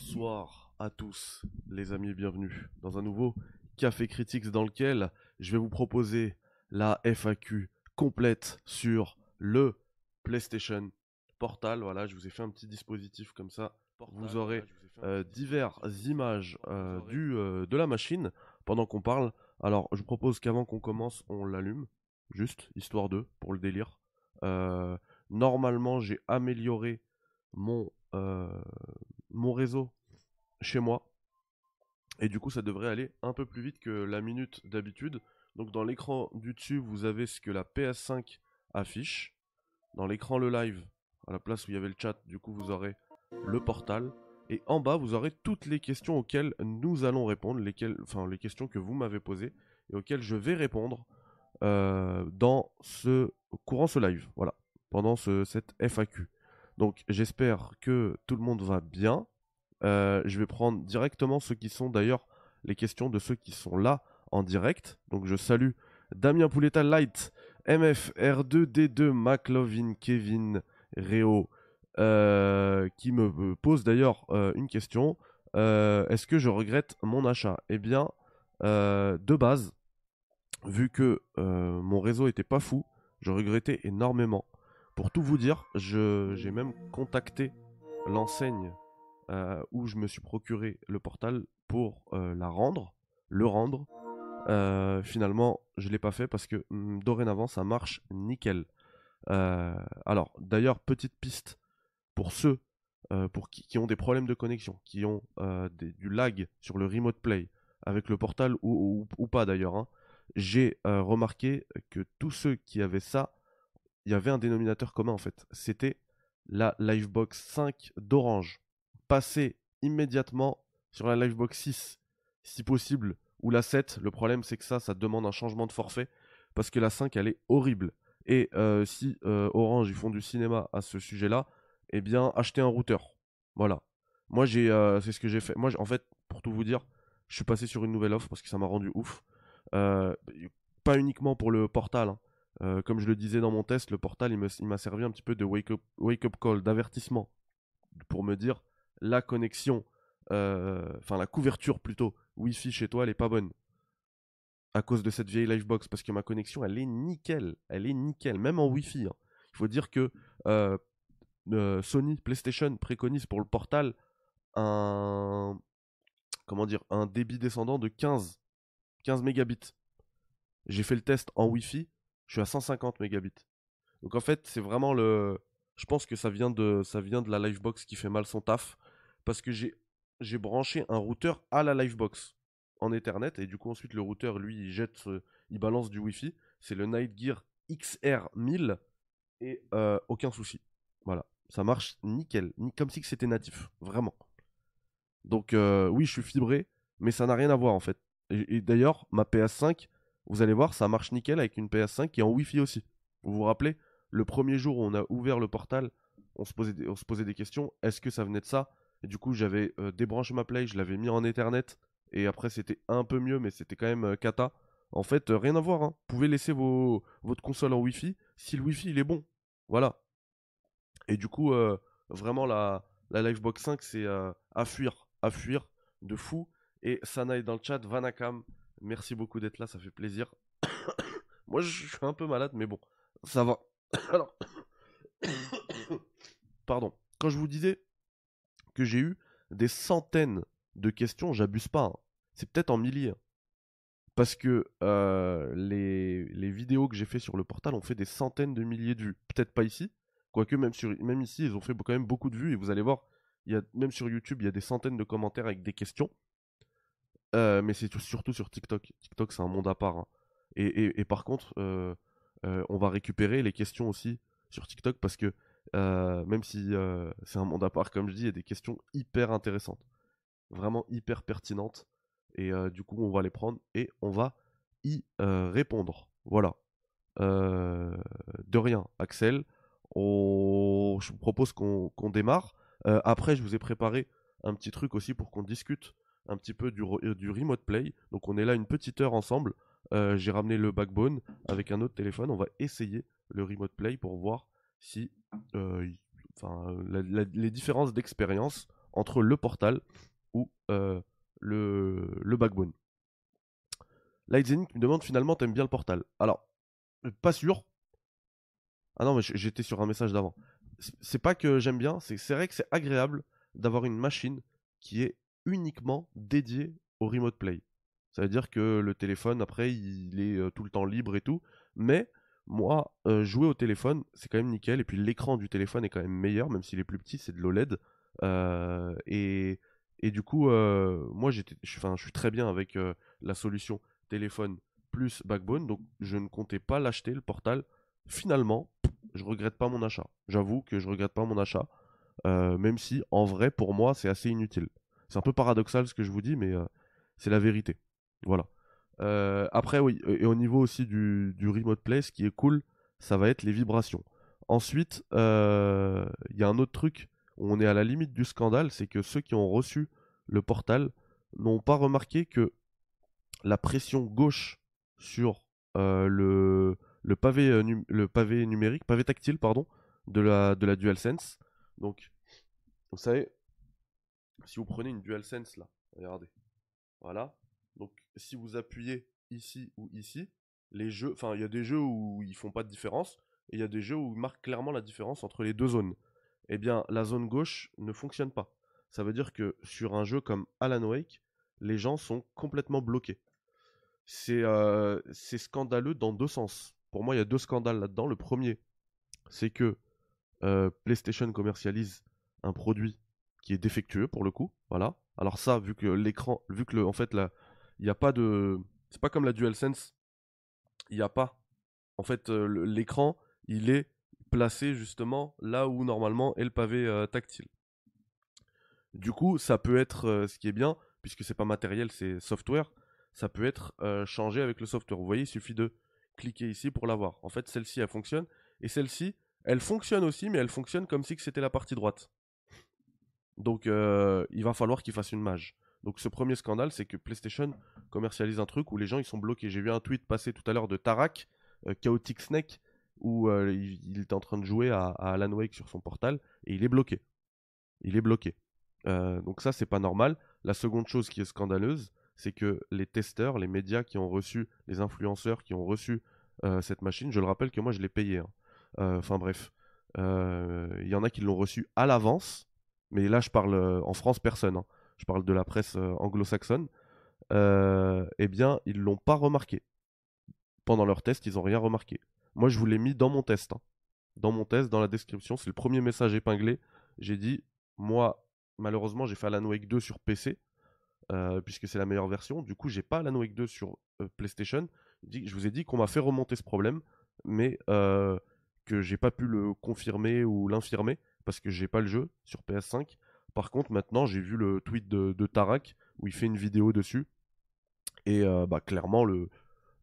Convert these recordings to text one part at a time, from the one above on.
Bonsoir à tous les amis, bienvenue dans un nouveau Café Critics dans lequel je vais vous proposer la FAQ complète sur le PlayStation Portal. Voilà, je vous ai fait un petit dispositif comme ça. vous aurez euh, diverses images euh, du, euh, de la machine pendant qu'on parle. Alors, je propose qu'avant qu'on commence, on l'allume, juste, histoire de, pour le délire. normalement, j'ai amélioré mon, mon réseau chez moi. Et du coup, ça devrait aller un peu plus vite que la minute d'habitude. Donc dans l'écran du dessus, vous avez ce que la PS5 affiche. Dans l'écran le live, à la place où il y avait le chat, du coup, vous aurez le portal. Et en bas, vous aurez toutes les questions auxquelles nous allons répondre, lesquelles, enfin les questions que vous m'avez posées et auxquelles je vais répondre euh, dans ce courant ce live. Voilà, pendant ce, cette FAQ. Donc j'espère que tout le monde va bien. Euh, je vais prendre directement ceux qui sont d'ailleurs les questions de ceux qui sont là en direct. Donc je salue Damien Pouletta Light, MF, R2D2, McLovin, Kevin, Réo, euh, qui me pose d'ailleurs euh, une question. Est-ce que je regrette mon achat? Eh bien, de base, vu que mon réseau était pas fou, je regrettais énormément. Pour tout vous dire, j'ai même contacté l'enseigne euh, où je me suis procuré le portal pour euh, la rendre, le rendre. Euh, finalement, je ne l'ai pas fait parce que hmm, dorénavant, ça marche nickel. alors, d'ailleurs, petite piste pour ceux pour qui, ont des problèmes de connexion, qui ont du lag sur le remote play avec le portal ou, pas d'ailleurs. Hein, j'ai remarqué que tous ceux qui avaient ça, il y avait un dénominateur commun en fait. C'était la Livebox 5 d'Orange passer immédiatement sur la Livebox 6, si possible, ou la 7. Le problème, c'est que ça, ça demande un changement de forfait, parce que la 5, elle est horrible. Et euh, si euh, Orange, ils font du cinéma à ce sujet-là, eh bien, achetez un routeur. Voilà. Moi, j'ai, euh, c'est ce que j'ai fait. Moi, en fait, pour tout vous dire, je suis passé sur une nouvelle offre parce que ça m'a rendu ouf. pas uniquement pour le portal. Hein. Comme je le disais dans mon test, le portal, il m'a servi un petit peu de wake-up wake up call, d'avertissement, pour me dire la connexion, euh, enfin la couverture plutôt, Wi-Fi chez toi, elle est pas bonne. À cause de cette vieille Livebox, parce que ma connexion, elle est nickel. Elle est nickel, même en Wi-Fi. Hein. Il faut dire que euh, euh, Sony PlayStation préconise pour le portal un comment dire un débit descendant de 15 15 mégabits. J'ai fait le test en Wi-Fi, je suis à 150 mégabits. Donc en fait, c'est vraiment le je pense que ça vient de ça vient de la Livebox qui fait mal son taf parce que j'ai branché un routeur à la Livebox en Ethernet et du coup ensuite le routeur lui il jette il balance du Wi-Fi. C'est le Nightgear XR1000 et euh, aucun souci. Voilà, ça marche nickel, comme si c'était natif, vraiment. Donc euh, oui, je suis fibré, mais ça n'a rien à voir en fait. Et, d'ailleurs, ma PS5, vous allez voir, ça marche nickel avec une PS5 qui est en Wi-Fi aussi. Vous vous rappelez, le premier jour où on a ouvert le portal, on se posait on se posait des questions. Est-ce que ça venait de ça? Et du coup, j'avais euh, débranché ma play, je l'avais mis en Ethernet. Et après, c'était un peu mieux, mais c'était quand même euh, cata. En fait, euh, rien à voir. Hein. Vous pouvez laisser votre console en Wi-Fi si le Wi-Fi il est bon. Voilà. Et du coup, vraiment, la, la Livebox 5, c'est à fuir. À fuir de fou. Et Sana est dans le chat. Vanakam, merci beaucoup d'être là, ça fait plaisir. Moi, je suis un peu malade, mais bon, ça va. Alors, pardon. Quand je vous disais que j'ai eu des centaines de questions, j'abuse pas. Hein. C'est peut-être en milliers. Parce que euh, les, vidéos que j'ai fait sur le portal ont fait des centaines de milliers de vues. Peut-être pas ici. Quoique même, sur, même ici, ils ont fait quand même beaucoup de vues. Et vous allez voir, y a, même sur YouTube, il y a des centaines de commentaires avec des questions. Euh, mais c'est surtout sur TikTok. TikTok, c'est un monde à part. Hein. Et, par contre, euh, on va récupérer les questions aussi sur TikTok parce que euh, même si euh, c'est un monde à part, comme je dis, il y a des questions hyper intéressantes, vraiment hyper pertinentes. Et euh, du coup, on va les prendre et on va y répondre. Voilà. de rien, Axel. Je vous propose qu'on démarre. après, je vous ai préparé un petit truc aussi pour qu'on discute un petit peu du, remote play. Donc, on est là une petite heure ensemble. J'ai ramené le backbone avec un autre téléphone. On va essayer le remote play pour voir si euh, enfin, les différences d'expérience entre le portal ou le, le backbone. Light me demande finalement, t'aimes bien le portal? Alors, pas sûr. Ah non, mais j'étais sur un message d'avant. C'est pas que j'aime bien, c'est vrai que c'est agréable d'avoir une machine qui est uniquement dédiée au remote play. Ça veut dire que le téléphone, après, il est euh, tout le temps libre et tout. Mais moi, euh, jouer au téléphone, c'est quand même nickel. Et puis l'écran du téléphone est quand même meilleur, même s'il est plus petit, c'est de l'OLED. Euh, et, et, du coup, moi, je suis très bien avec la solution téléphone plus backbone. Donc, je ne comptais pas l'acheter, le portal. Finalement, je regrette pas mon achat. J'avoue que je regrette pas mon achat. même si, en vrai, pour moi, c'est assez inutile. C'est un peu paradoxal ce que je vous dis, mais c'est la vérité. Voilà. Euh, après, oui, et au niveau aussi du, remote play, ce qui est cool, ça va être les vibrations. Ensuite, euh, il y a un autre truc on est à la limite du scandale, c'est que ceux qui ont reçu le portal n'ont pas remarqué que la pression gauche sur euh, le, le, pavé, le pavé numérique, pavé tactile, pardon, de la, de la DualSense. Donc, vous savez, si vous prenez une DualSense là, regardez, voilà, donc si vous appuyez ici ou ici, les jeux, enfin il y a des jeux où ils font pas de différence et il y a des jeux où ils marquent clairement la différence entre les deux zones. Eh bien, la zone gauche ne fonctionne pas. Ça veut dire que sur un jeu comme Alan Wake, les gens sont complètement bloqués. C'est euh, scandaleux dans deux sens. Pour moi, il y a deux scandales là-dedans. Le premier, c'est que euh, PlayStation commercialise un produit est défectueux pour le coup. Voilà. Alors ça, vu que l'écran, vu que le, en fait la, il n'y a pas de. C'est pas comme la DualSense. Il n'y a pas. En fait, euh, l'écran, il est placé justement là où normalement est le pavé euh, tactile. Du coup, ça peut être euh, ce qui est bien, puisque c'est pas matériel, c'est software. Ça peut être changé avec le software. Vous voyez, il suffit de cliquer ici pour l'avoir. En fait, celle-ci, elle fonctionne. Et celle-ci, elle fonctionne aussi, mais elle fonctionne comme si c'était la partie droite. Donc, il va falloir qu'il fasse une mage. Donc ce premier scandale, c'est que PlayStation commercialise un truc où les gens ils sont bloqués. J'ai vu un tweet passer tout à l'heure de Tarak, euh, Chaotic Snake, où euh, il, est en train de jouer à, Alan Wake sur son portal et il est bloqué. Il est bloqué. Euh, donc ça c'est pas normal. La seconde chose qui est scandaleuse, c'est que les testeurs, les médias qui ont reçu, les influenceurs qui ont reçu cette machine, je le rappelle que moi je l'ai payé. Hein. Enfin bref, il y en a qui l'ont reçu à l'avance, mais là je parle en France personne. Hein je parle de la presse euh, anglo-saxonne, euh, eh bien, ils l'ont pas remarqué. Pendant leur test, ils n'ont rien remarqué. Moi, je vous l'ai mis dans mon test. Hein. Dans mon test, dans la description, c'est le premier message épinglé. J'ai dit, moi, malheureusement, j'ai fait Alan Wake 2 sur PC, euh, puisque c'est la meilleure version. Du coup, j'ai pas Alan Wake 2 sur PlayStation. Je vous ai dit qu'on m'a fait remonter ce problème, mais que j'ai pas pu le confirmer ou l'infirmer, parce que j'ai pas le jeu sur PS5. Par contre, maintenant, j'ai vu le tweet de, Tarak où il fait une vidéo dessus. Et euh, bah, clairement, le,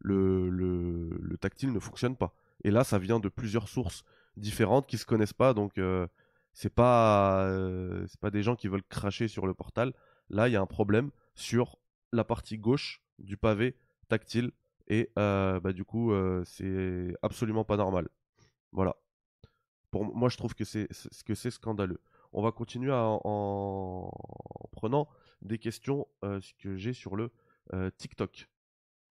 le, tactile ne fonctionne pas. Et là, ça vient de plusieurs sources différentes qui se connaissent pas. Donc, euh, c'est pas, euh, pas des gens qui veulent cracher sur le portal. Là, il y a un problème sur la partie gauche du pavé tactile. Et bah, du coup, c'est absolument pas normal. Voilà. Pour moi, je trouve que c'est scandaleux on va continuer en, prenant des questions euh, que j'ai sur le euh, TikTok.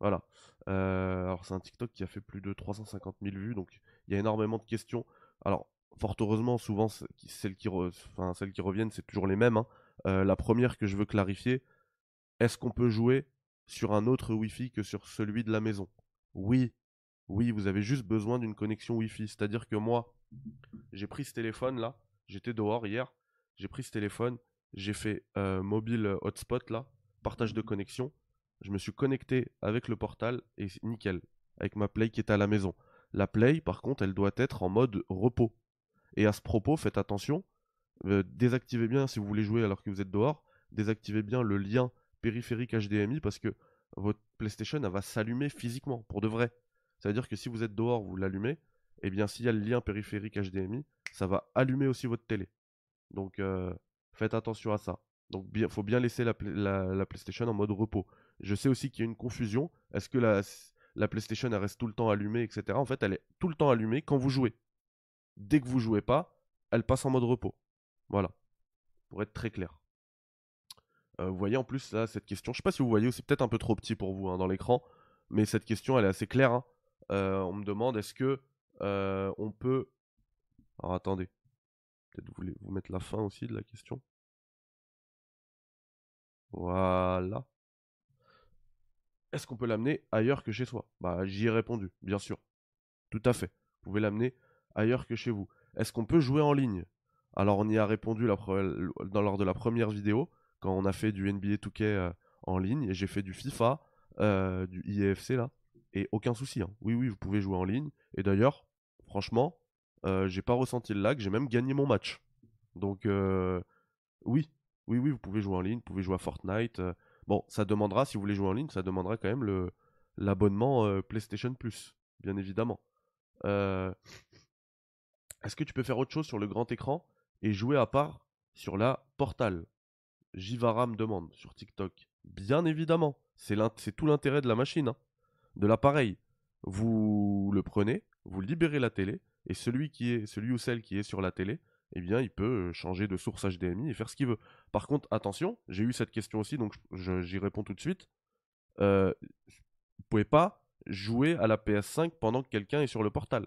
Voilà. Euh, alors c'est un TikTok qui a fait plus de 350 000 vues, donc il y a énormément de questions. Alors fort heureusement, souvent celles qui, reviennent, c'est toujours les mêmes. Hein. la première que je veux clarifier, est-ce qu'on peut jouer sur un autre Wi-Fi que sur celui de la maison? Oui, oui, vous avez juste besoin d'une connexion Wi-Fi. C'est-à-dire que moi, j'ai pris ce téléphone là, J'étais dehors hier, j'ai pris ce téléphone, j'ai fait euh, mobile euh, hotspot là, partage de connexion. Je me suis connecté avec le portal et nickel, avec ma Play qui est à la maison. La Play, par contre, elle doit être en mode repos. Et à ce propos, faites attention, euh, désactivez bien si vous voulez jouer alors que vous êtes dehors, désactivez bien le lien périphérique HDMI parce que votre PlayStation elle va s'allumer physiquement, pour de vrai. Ça veut dire que si vous êtes dehors, vous l'allumez, eh bien s'il y a le lien périphérique HDMI, ça va allumer aussi votre télé. Donc euh, faites attention à ça. Donc il faut bien laisser la, PlayStation en mode repos. Je sais aussi qu'il y a une confusion. Est-ce que la, la PlayStation elle reste tout le temps allumée, etc. En fait, elle est tout le temps allumée quand vous jouez. Dès que vous jouez pas, elle passe en mode repos. Voilà. Pour être très clair. Euh, vous voyez en plus là cette question, je sais pas si vous voyez, c'est peut-être un peu trop petit pour vous hein, dans l'écran, mais cette question elle est assez claire. Hein. Euh, on me demande est-ce que euh, on peut. Alors attendez, peut-être vous voulez vous mettre la fin aussi de la question. Voilà. Est-ce qu'on peut l'amener ailleurs que chez soi? Bah j'y ai répondu, bien sûr. Tout à fait. Vous pouvez l'amener ailleurs que chez vous. Est-ce qu'on peut jouer en ligne? Alors on y a répondu dans, lors de la première vidéo, quand on a fait du NBA 2K euh, en ligne, et j'ai fait du FIFA, euh, du IEFC là, et aucun souci. Hein. Oui, oui, vous pouvez jouer en ligne. Et d'ailleurs, franchement, euh, j'ai pas ressenti le lag, j'ai même gagné mon match. Donc oui, oui, oui, vous pouvez jouer en ligne, vous pouvez jouer à Fortnite. bon, ça demandera, si vous voulez jouer en ligne, ça demandera quand même l'abonnement PlayStation Plus, bien évidemment. Est-ce que tu peux faire autre chose sur le grand écran et jouer à part sur la Portal? Jivara me demande sur TikTok. Bien évidemment, c'est tout l'intérêt de la machine, hein, de l'appareil. Vous le prenez, vous libérez la télé, et celui, qui est, celui ou celle qui est sur la télé, eh bien, il peut euh, changer de source HDMI et faire ce qu'il veut. Par contre, attention, j'ai eu cette question aussi, donc j'y réponds tout de suite. Euh, vous pouvez pas jouer à la PS5 pendant que quelqu'un est sur le portal.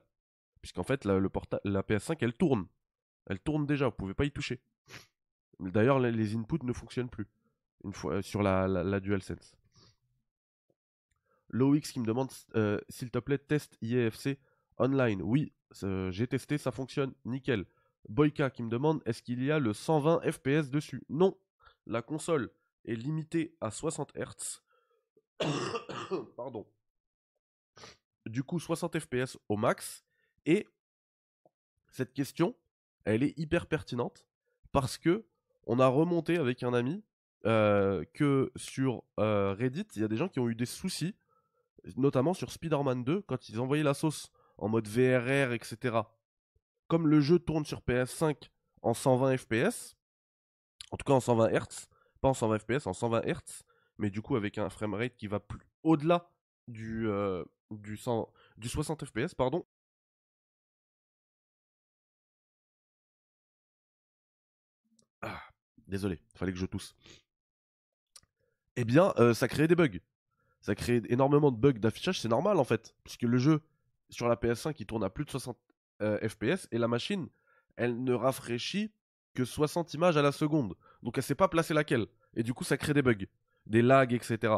Puisqu'en fait, la, le la PS5, elle tourne. Elle tourne déjà, vous pouvez pas y toucher. D'ailleurs, les inputs ne fonctionnent plus une fois euh, sur la, DualSense. LowX qui me demande euh, s'il te plaît, test IEFC online. Oui, j'ai testé, ça fonctionne nickel. Boyka qui me demande est-ce qu'il y a le 120 FPS dessus? Non, la console est limitée à 60 Hz. Pardon du coup 60 FPS au max. Et cette question, elle est hyper pertinente parce que on a remonté avec un ami euh, que sur euh, Reddit, il y a des gens qui ont eu des soucis, notamment sur Spider-Man 2, quand ils envoyaient la sauce en mode VRR, etc. Comme le jeu tourne sur PS5 en 120 FPS, en tout cas en 120 Hz, pas en 120 FPS, en 120 Hz, mais du coup avec un framerate qui va plus au-delà du, euh, du, 100, du 60 fps, pardon. Ah, désolé, fallait que je tousse. Eh bien, euh, ça crée des bugs. Ça crée énormément de bugs d'affichage, c'est normal en fait, puisque le jeu sur la PS5 il tourne à plus de 60 euh, fps et la machine, elle ne rafraîchit que 60 images à la seconde. Donc elle sait pas placer laquelle. Et du coup, ça crée des bugs, des lags, etc.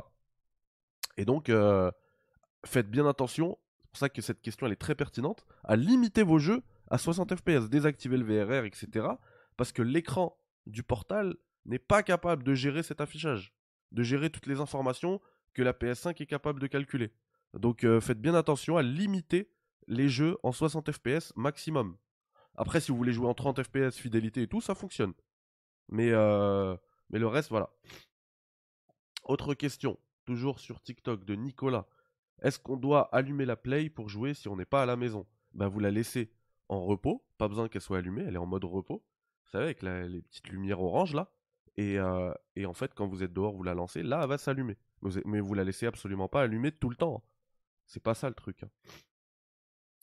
Et donc, euh, faites bien attention, c'est pour ça que cette question elle est très pertinente, à limiter vos jeux à 60 fps, désactiver le VRR, etc. Parce que l'écran du portal n'est pas capable de gérer cet affichage, de gérer toutes les informations la PS5 est capable de calculer. Donc euh, faites bien attention à limiter les jeux en 60 fps maximum. Après, si vous voulez jouer en 30 fps, fidélité et tout, ça fonctionne. Mais, euh, mais le reste, voilà. Autre question, toujours sur TikTok de Nicolas. Est-ce qu'on doit allumer la play pour jouer si on n'est pas à la maison? Ben vous la laissez en repos, pas besoin qu'elle soit allumée, elle est en mode repos. Vous savez, avec les petites lumières orange là. Euh, et, en fait, quand vous êtes dehors, vous la lancez, là, elle va s'allumer. Mais vous la laissez absolument pas allumée tout le temps. C'est pas ça le truc. Hein.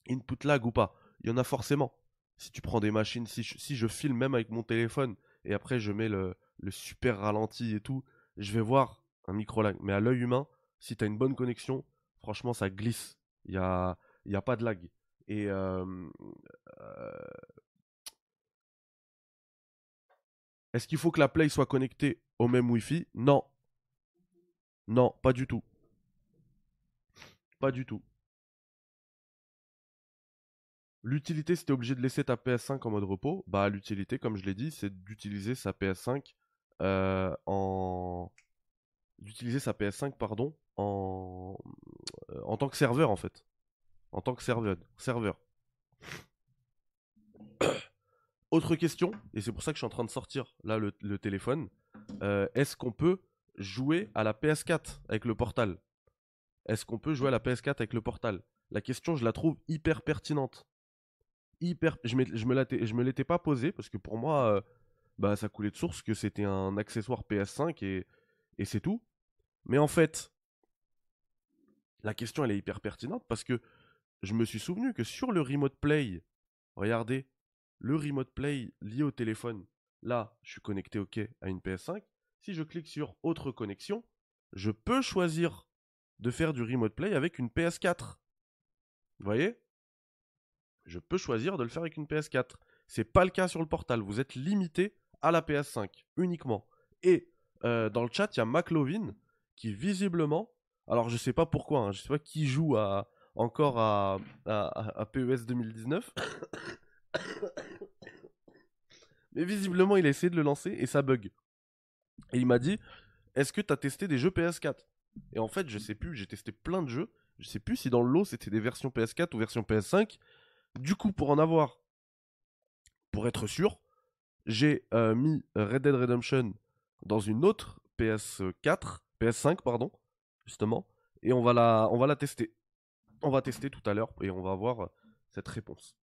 Input lag ou pas, il y en a forcément. Si tu prends des machines, si je, filme même avec mon téléphone et après je mets le, super ralenti et tout, je vais voir un micro lag. Mais à l'œil humain, si tu as une bonne connexion, franchement, ça glisse. Il n'y a, y a pas de lag. Et euh, est-ce qu'il faut que la Play soit connectée au même Wi-Fi? Non. Non, pas du tout. Pas du tout. L'utilité, si tu es obligé de laisser ta PS5 en mode repos, bah l'utilité, comme je l'ai dit, c'est d'utiliser sa PS5 euh, en d'utiliser sa PS5 pardon en euh, en tant que serveur en fait. En tant que serveur. serveur. Autre question, et c'est pour ça que je suis en train de sortir là le, téléphone. Euh, est-ce qu'on peut jouer à la PS4 avec le portal Est-ce qu'on peut jouer à la PS4 avec le portal? La question, je la trouve hyper pertinente. Hyper, je, je me l'étais pas posé parce que pour moi, euh, bah, ça coulait de source que c'était un accessoire PS5 et, et c'est tout. Mais en fait, la question elle est hyper pertinente parce que je me suis souvenu que sur le Remote Play, regardez, le Remote Play lié au téléphone, là, je suis connecté OK à une PS5. Si je clique sur autre connexion, je peux choisir de faire du remote play avec une PS4. Vous voyez? Je peux choisir de le faire avec une PS4. C'est pas le cas sur le portal. Vous êtes limité à la PS5 uniquement. Et euh, dans le chat, il y a McLovin qui visiblement, alors je sais pas pourquoi, hein, je sais pas qui joue à, encore à, à, PES 2019. Mais visiblement, il a essayé de le lancer et ça bug. Et il m'a dit Est-ce que tu as testé des jeux PS4 Et en fait, je sais plus, j'ai testé plein de jeux. Je sais plus si dans le lot c'était des versions PS4 ou versions PS5. Du coup, pour en avoir, pour être sûr, j'ai euh, mis Red Dead Redemption dans une autre PS4, PS5 pardon, justement, et on va la, on va la tester. On va tester tout à l'heure et on va voir cette réponse.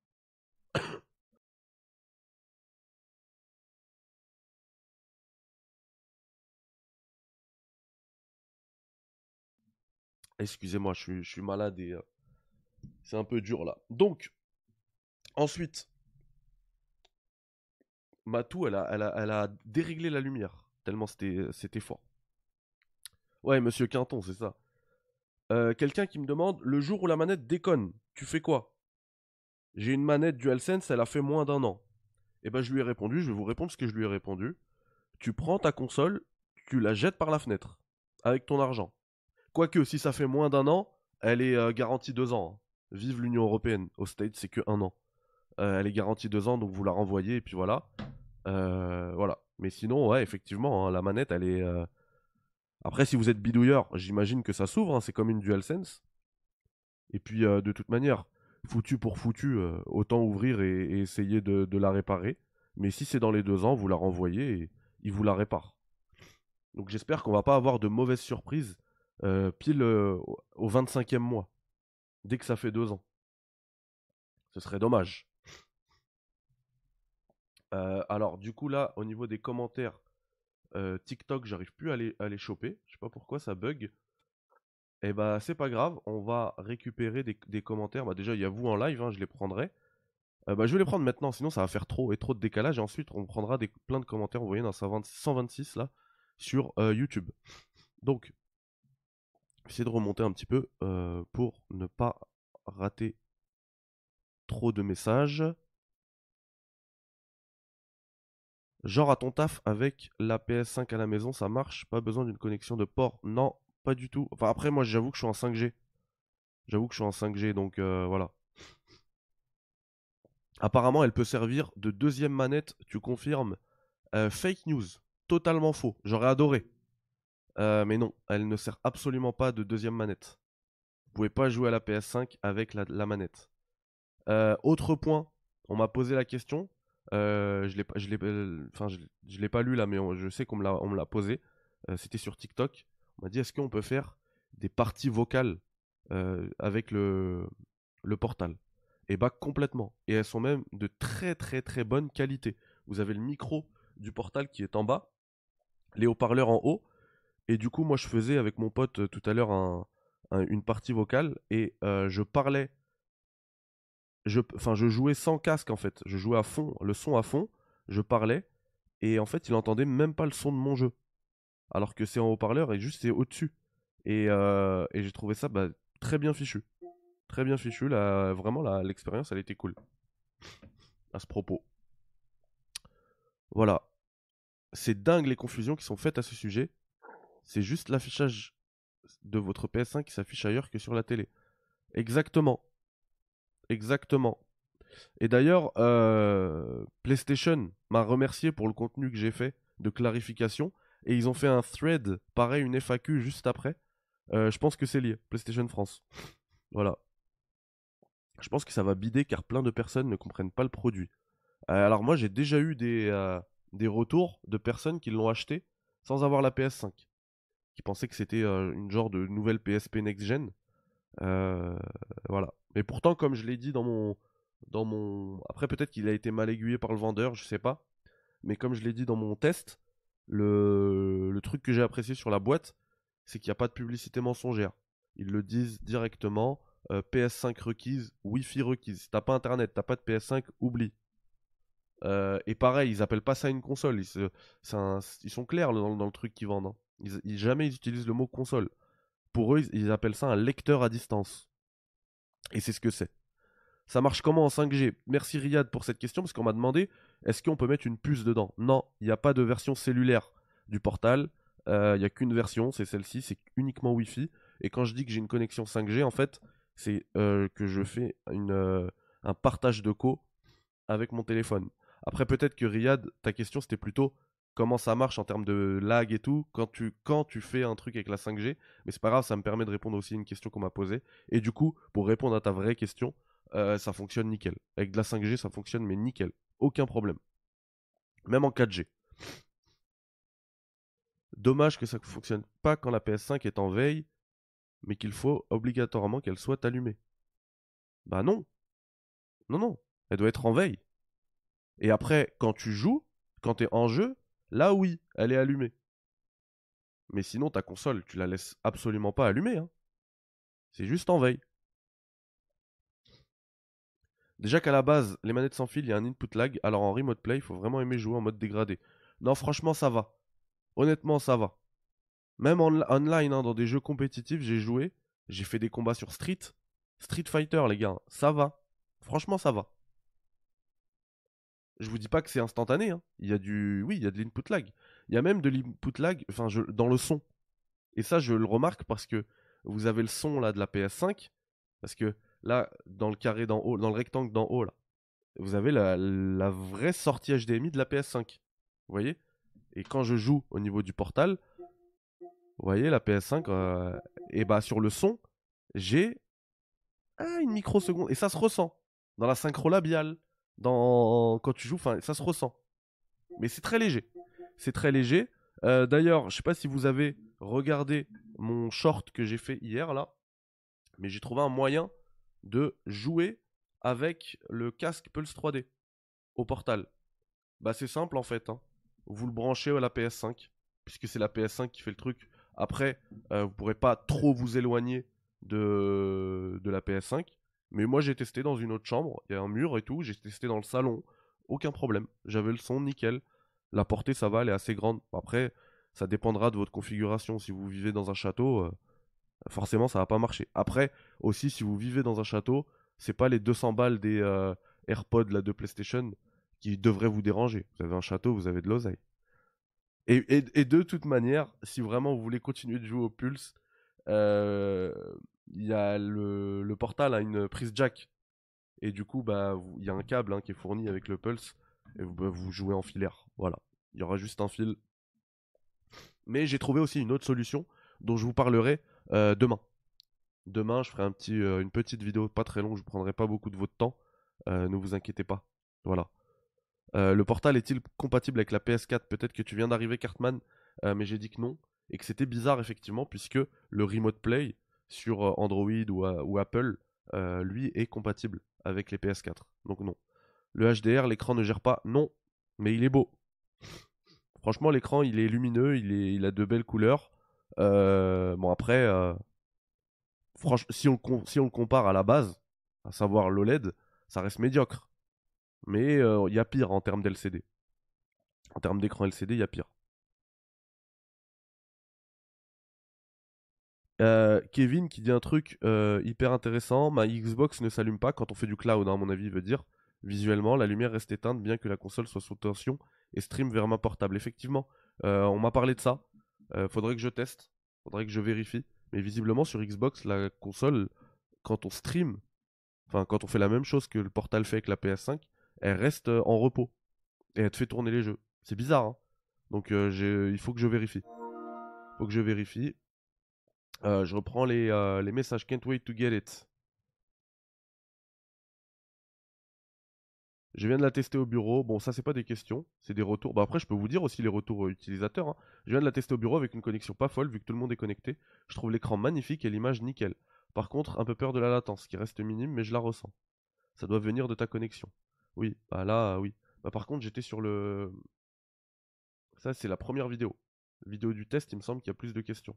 Excusez-moi, je suis, malade et euh, c'est un peu dur là. Donc, ensuite, Matou, elle a, déréglé la lumière, tellement c'était fort. Ouais, monsieur Quinton, c'est ça. Euh, quelqu'un qui me demande le jour où la manette déconne, tu fais quoi? J'ai une manette DualSense, elle a fait moins d'un an. Et eh ben je lui ai répondu, je vais vous répondre ce que je lui ai répondu. Tu prends ta console, tu la jettes par la fenêtre avec ton argent. Quoique si ça fait moins d'un an, elle est euh, garantie deux ans. Hein. Vive l'Union Européenne. Au States, c'est que un an. Euh, elle est garantie deux ans, donc vous la renvoyez et puis voilà. voilà. Mais sinon, ouais, effectivement, hein, la manette, elle est après, si vous êtes bidouilleur, j'imagine que ça s'ouvre, hein, c'est comme une DualSense. Et puis, euh, de toute manière, foutu pour foutu, euh, autant ouvrir et, essayer de, la réparer. Mais si c'est dans les deux ans, vous la renvoyez et il vous la répare. Donc j'espère qu'on va pas avoir de mauvaises surprises euh, pile au 25e mois, dès que ça fait deux ans. Ce serait dommage. alors du coup là, au niveau des commentaires, euh, TikTok, j'arrive plus à les, choper. Je sais pas pourquoi ça bug. Et eh bah c'est pas grave, on va récupérer des, commentaires. Bah déjà il y a vous en live, hein, je les prendrai. Euh, bah je vais les prendre maintenant, sinon ça va faire trop et trop de décalage. Et ensuite on prendra des, plein de commentaires, vous voyez dans sa 126 là, sur euh, YouTube. Donc, essayer de remonter un petit peu pour ne pas rater trop de messages. Genre à ton taf avec la PS5 à la maison, ça marche, pas besoin d'une connexion de port? Non, pas du tout. Enfin après moi j'avoue que je suis en 5G. J'avoue que je suis en 5G donc euh, voilà. Apparemment elle peut servir de deuxième manette, tu confirmes? Euh, fake news, totalement faux. J'aurais adoré. Euh, mais non, elle ne sert absolument pas de deuxième manette. Vous pouvez pas jouer à la PS5 avec la, manette. autre point, on m'a posé la question. Euh, je l'ai l'ai euh, pas lu là mais je sais qu'on me l'a on posé euh, c'était sur TikTok on m'a dit est-ce qu'on peut faire des parties vocales avec le le portal? Et bah complètement et elles sont même de très très très bonne qualité vous avez le micro du portal qui est en bas les haut-parleurs en haut et du coup moi je faisais avec mon pote tout à l'heure un, une partie vocale et je parlais enfin, je jouais sans casque en fait. Je jouais à fond, le son à fond, je parlais, et en fait, il entendait même pas le son de mon jeu. Alors que c'est en haut-parleur et juste c'est au-dessus. Et, euh, j'ai trouvé ça bah, très bien fichu. Très bien fichu, là, vraiment l'expérience elle était cool. À ce propos. Voilà. C'est dingue les confusions qui sont faites à ce sujet. C'est juste l'affichage de votre PS5 qui s'affiche ailleurs que sur la télé. Exactement. Exactement. Et d'ailleurs, euh, PlayStation m'a remercié pour le contenu que j'ai fait de clarification. Et ils ont fait un thread, pareil, une FAQ juste après. Euh, je pense que c'est lié, PlayStation France. voilà. Je pense que ça va bider car plein de personnes ne comprennent pas le produit. Euh, alors moi, j'ai déjà eu des, des retours de personnes qui l'ont acheté sans avoir la PS5. Pensaient que c'était une genre de nouvelle PSP next-gen. voilà. Mais pourtant, comme je l'ai dit dans mon, dans mon. Après, peut-être qu'il a été mal aiguillé par le vendeur, je sais pas. Mais comme je l'ai dit dans mon test, le, truc que j'ai apprécié sur la boîte, c'est qu'il n'y a pas de publicité mensongère. Ils le disent directement. Euh, PS5 requise, Wi-Fi requise. Si t'as pas internet, t'as pas de PS5, oublie. Euh, et pareil, ils appellent pas ça une console. Ils, ils sont clairs dans, le truc qu'ils vendent. Hein. Ils, jamais ils utilisent le mot console. Pour eux, ils, appellent ça un lecteur à distance. Et c'est ce que c'est. Ça marche comment en 5G Merci Riyad pour cette question parce qu'on m'a demandé est-ce qu'on peut mettre une puce dedans? Non, il n'y a pas de version cellulaire du portal. Euh, il n'y a qu'une version, c'est celle-ci, c'est uniquement Wi-Fi. Et quand je dis que j'ai une connexion 5G, en fait, c'est euh, que je fais une, un partage de co avec mon téléphone. Après, peut-être que Riyad, ta question c'était plutôt comment ça marche en termes de lag et tout quand tu, quand tu fais un truc avec la 5G. Mais c'est pas grave, ça me permet de répondre aussi à une question qu'on m'a posée. Et du coup, pour répondre à ta vraie question, euh, ça fonctionne nickel. Avec de la 5G, ça fonctionne, mais nickel. Aucun problème. Même en 4G. Dommage que ça ne fonctionne pas quand la PS5 est en veille, mais qu'il faut obligatoirement qu'elle soit allumée. Bah non. Non, non. Elle doit être en veille. Et après, quand tu joues, quand tu es en jeu, là oui, elle est allumée. Mais sinon, ta console, tu la laisses absolument pas allumée. Hein. C'est juste en veille. Déjà qu'à la base, les manettes sans fil, il y a un input lag, alors en remote play, il faut vraiment aimer jouer en mode dégradé. Non, franchement, ça va. Honnêtement, ça va. Même en online, hein, dans des jeux compétitifs, j'ai joué. J'ai fait des combats sur Street. Street Fighter, les gars, ça va. Franchement, ça va. Je vous dis pas que c'est instantané. Hein. Il y a du, oui, il y a de l'input lag. Il y a même de l'input lag, dans le son. Et ça, je le remarque parce que vous avez le son là de la PS5, parce que là, dans le carré d'en haut, dans le rectangle d'en haut là, vous avez la, vraie sortie HDMI de la PS5. Vous voyez? Et quand je joue au niveau du portal, vous voyez la PS5, euh, et bah sur le son, j'ai ah, une microseconde et ça se ressent dans la synchro labiale quand tu joues, ça se ressent. Mais c'est très léger. C'est très léger. Euh, d'ailleurs, je sais pas si vous avez regardé mon short que j'ai fait hier là, mais j'ai trouvé un moyen de jouer avec le casque Pulse 3D au portal. Bah c'est simple en fait. Hein. Vous le branchez à la PS5, puisque c'est la PS5 qui fait le truc. Après, euh, vous pourrez pas trop vous éloigner de la PS5. Mais moi, j'ai testé dans une autre chambre, il y a un mur et tout, j'ai testé dans le salon, aucun problème. J'avais le son nickel. La portée, ça va, elle est assez grande. Après, ça dépendra de votre configuration. Si vous vivez dans un château, euh, forcément, ça va pas marcher. Après, aussi, si vous vivez dans un château, c'est pas les 200 balles des euh, AirPods de PlayStation qui devraient vous déranger. Vous avez un château, vous avez de l'oseille. Et, et, de toute manière, si vraiment vous voulez continuer de jouer au Pulse, euh, y a le, portal a une prise jack. Et du coup, bah, il y a un câble hein, qui est fourni avec le pulse. Et vous, bah, vous jouez en filaire. Voilà. Il y aura juste un fil. Mais j'ai trouvé aussi une autre solution dont je vous parlerai euh, demain. Demain, je ferai euh, une petite vidéo pas très longue. Je ne prendrai pas beaucoup de votre temps. Euh, ne vous inquiétez pas. Voilà. le portal est-il compatible avec la PS4 Peut-être que tu viens d'arriver, Cartman. mais j'ai dit que non. Et que c'était bizarre, effectivement, puisque le Remote Play, sur Android ou, Apple, lui est compatible avec les PS4. Donc non. Le HDR, l'écran ne gère pas, non, mais il est beau. Franchement, l'écran, il est lumineux, il, a de belles couleurs. Bon, après, si, on, si on le compare à la base, à savoir l'OLED, ça reste médiocre. Mais il y a pire en termes d'LCD. En termes d'écran LCD, il y a pire. Euh, Kevin qui dit un truc euh, hyper intéressant. Ma Xbox ne s'allume pas quand on fait du cloud, hein, à mon avis, veut dire. Visuellement, la lumière reste éteinte bien que la console soit sous tension et stream vers ma portable. Effectivement, euh, on m'a parlé de ça. faudrait que je teste, faudrait que je vérifie. Mais visiblement, sur Xbox, la console, quand on stream, enfin, quand on fait la même chose que le portal fait avec la PS5, elle reste en repos et elle te fait tourner les jeux. C'est bizarre, hein Donc, il faut que je vérifie. Faut que je vérifie. Euh, je reprends les, euh, les messages. Can't wait to get it. Je viens de la tester au bureau. Bon, ça, c'est pas des questions, c'est des retours. Bah, après, je peux vous dire aussi les retours euh, utilisateurs. Hein. Je viens de la tester au bureau avec une connexion pas folle, vu que tout le monde est connecté. Je trouve l'écran magnifique et l'image nickel. Par contre, un peu peur de la latence, qui reste minime, mais je la ressens. Ça doit venir de ta connexion. Oui, bah là, oui. Bah, par contre, j'étais sur le. Ça, c'est la première vidéo. Vidéo du test, il me semble qu'il y a plus de questions.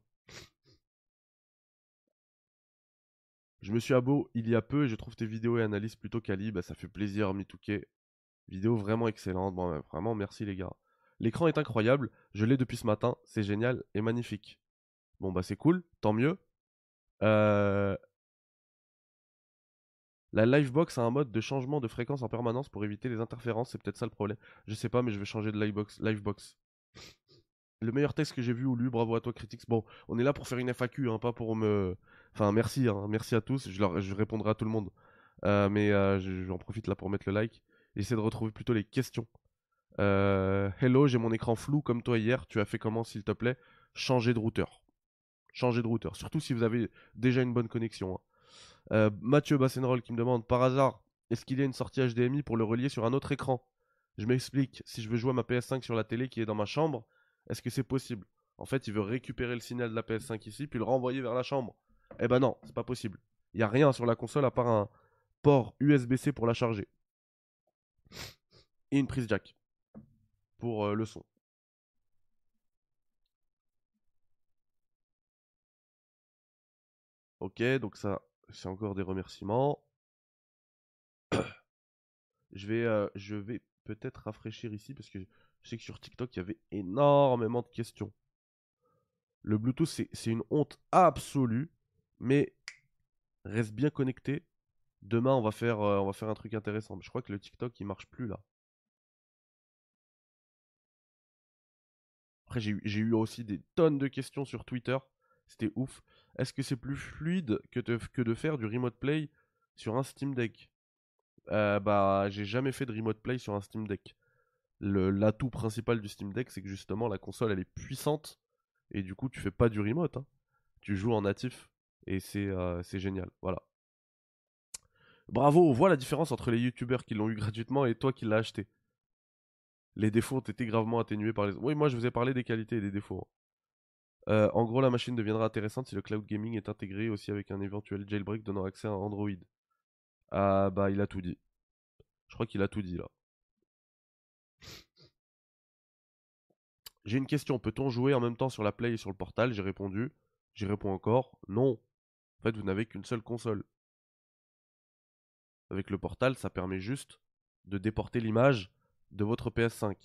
Je me suis abo il y a peu et je trouve tes vidéos et analyses plutôt quali. Bah, ça fait plaisir, Mitouké. Vidéo vraiment excellente. Bon, vraiment, merci les gars. L'écran est incroyable. Je l'ai depuis ce matin. C'est génial et magnifique. Bon, bah, c'est cool. Tant mieux. Euh... La Livebox a un mode de changement de fréquence en permanence pour éviter les interférences. C'est peut-être ça le problème. Je sais pas, mais je vais changer de Livebox. Livebox. Le meilleur texte que j'ai vu ou lu, bravo à toi Critics. Bon, on est là pour faire une FAQ, hein, pas pour me... Enfin, merci, hein, merci à tous, je, répondrai à tout le monde. Euh, mais euh, j'en profite là pour mettre le like. J'essaie de retrouver plutôt les questions. Euh, hello, j'ai mon écran flou comme toi hier. Tu as fait comment, s'il te plaît? Changer de routeur. Changer de routeur. Surtout si vous avez déjà une bonne connexion. Hein. Mathieu Bassenroll qui me demande par hasard, est-ce qu'il y a une sortie HDMI pour le relier sur un autre écran? Je m'explique. Si je veux jouer à ma PS5 sur la télé qui est dans ma chambre, est-ce que c'est possible? En fait, il veut récupérer le signal de la PS5 ici, puis le renvoyer vers la chambre. Eh ben non, c'est pas possible. Il n'y a rien sur la console à part un port USB-C pour la charger. Et une prise jack pour euh, le son. Ok, donc ça, c'est encore des remerciements. je vais, euh, je vais peut-être rafraîchir ici parce que je sais que sur TikTok, il y avait énormément de questions. Le Bluetooth, c'est une honte absolue, mais reste bien connecté. Demain, on va faire, euh, on va faire un truc intéressant. Je crois que le TikTok, il marche plus là. Après, j'ai eu aussi des tonnes de questions sur Twitter. C'était ouf. Est-ce que c'est plus fluide que de, que de faire du remote play sur un Steam Deck? Euh, Bah, j'ai jamais fait de remote play sur un Steam Deck l'atout principal du Steam Deck, c'est que justement la console elle est puissante et du coup tu fais pas du remote. Hein. Tu joues en natif et euh, c'est génial. Voilà. Bravo, on la différence entre les youtubeurs qui l'ont eu gratuitement et toi qui l'as acheté. Les défauts ont été gravement atténués par les. Oui, moi je vous ai parlé des qualités et des défauts. Hein. Euh, en gros, la machine deviendra intéressante si le cloud gaming est intégré aussi avec un éventuel jailbreak donnant accès à Android. Ah bah il a tout dit. Je crois qu'il a tout dit là. J'ai une question, peut-on jouer en même temps sur la Play et sur le Portal? J'ai répondu. J'y réponds encore. Non. Vous n'avez qu'une seule console. Avec le Portal, ça permet juste de déporter l'image de votre PS5.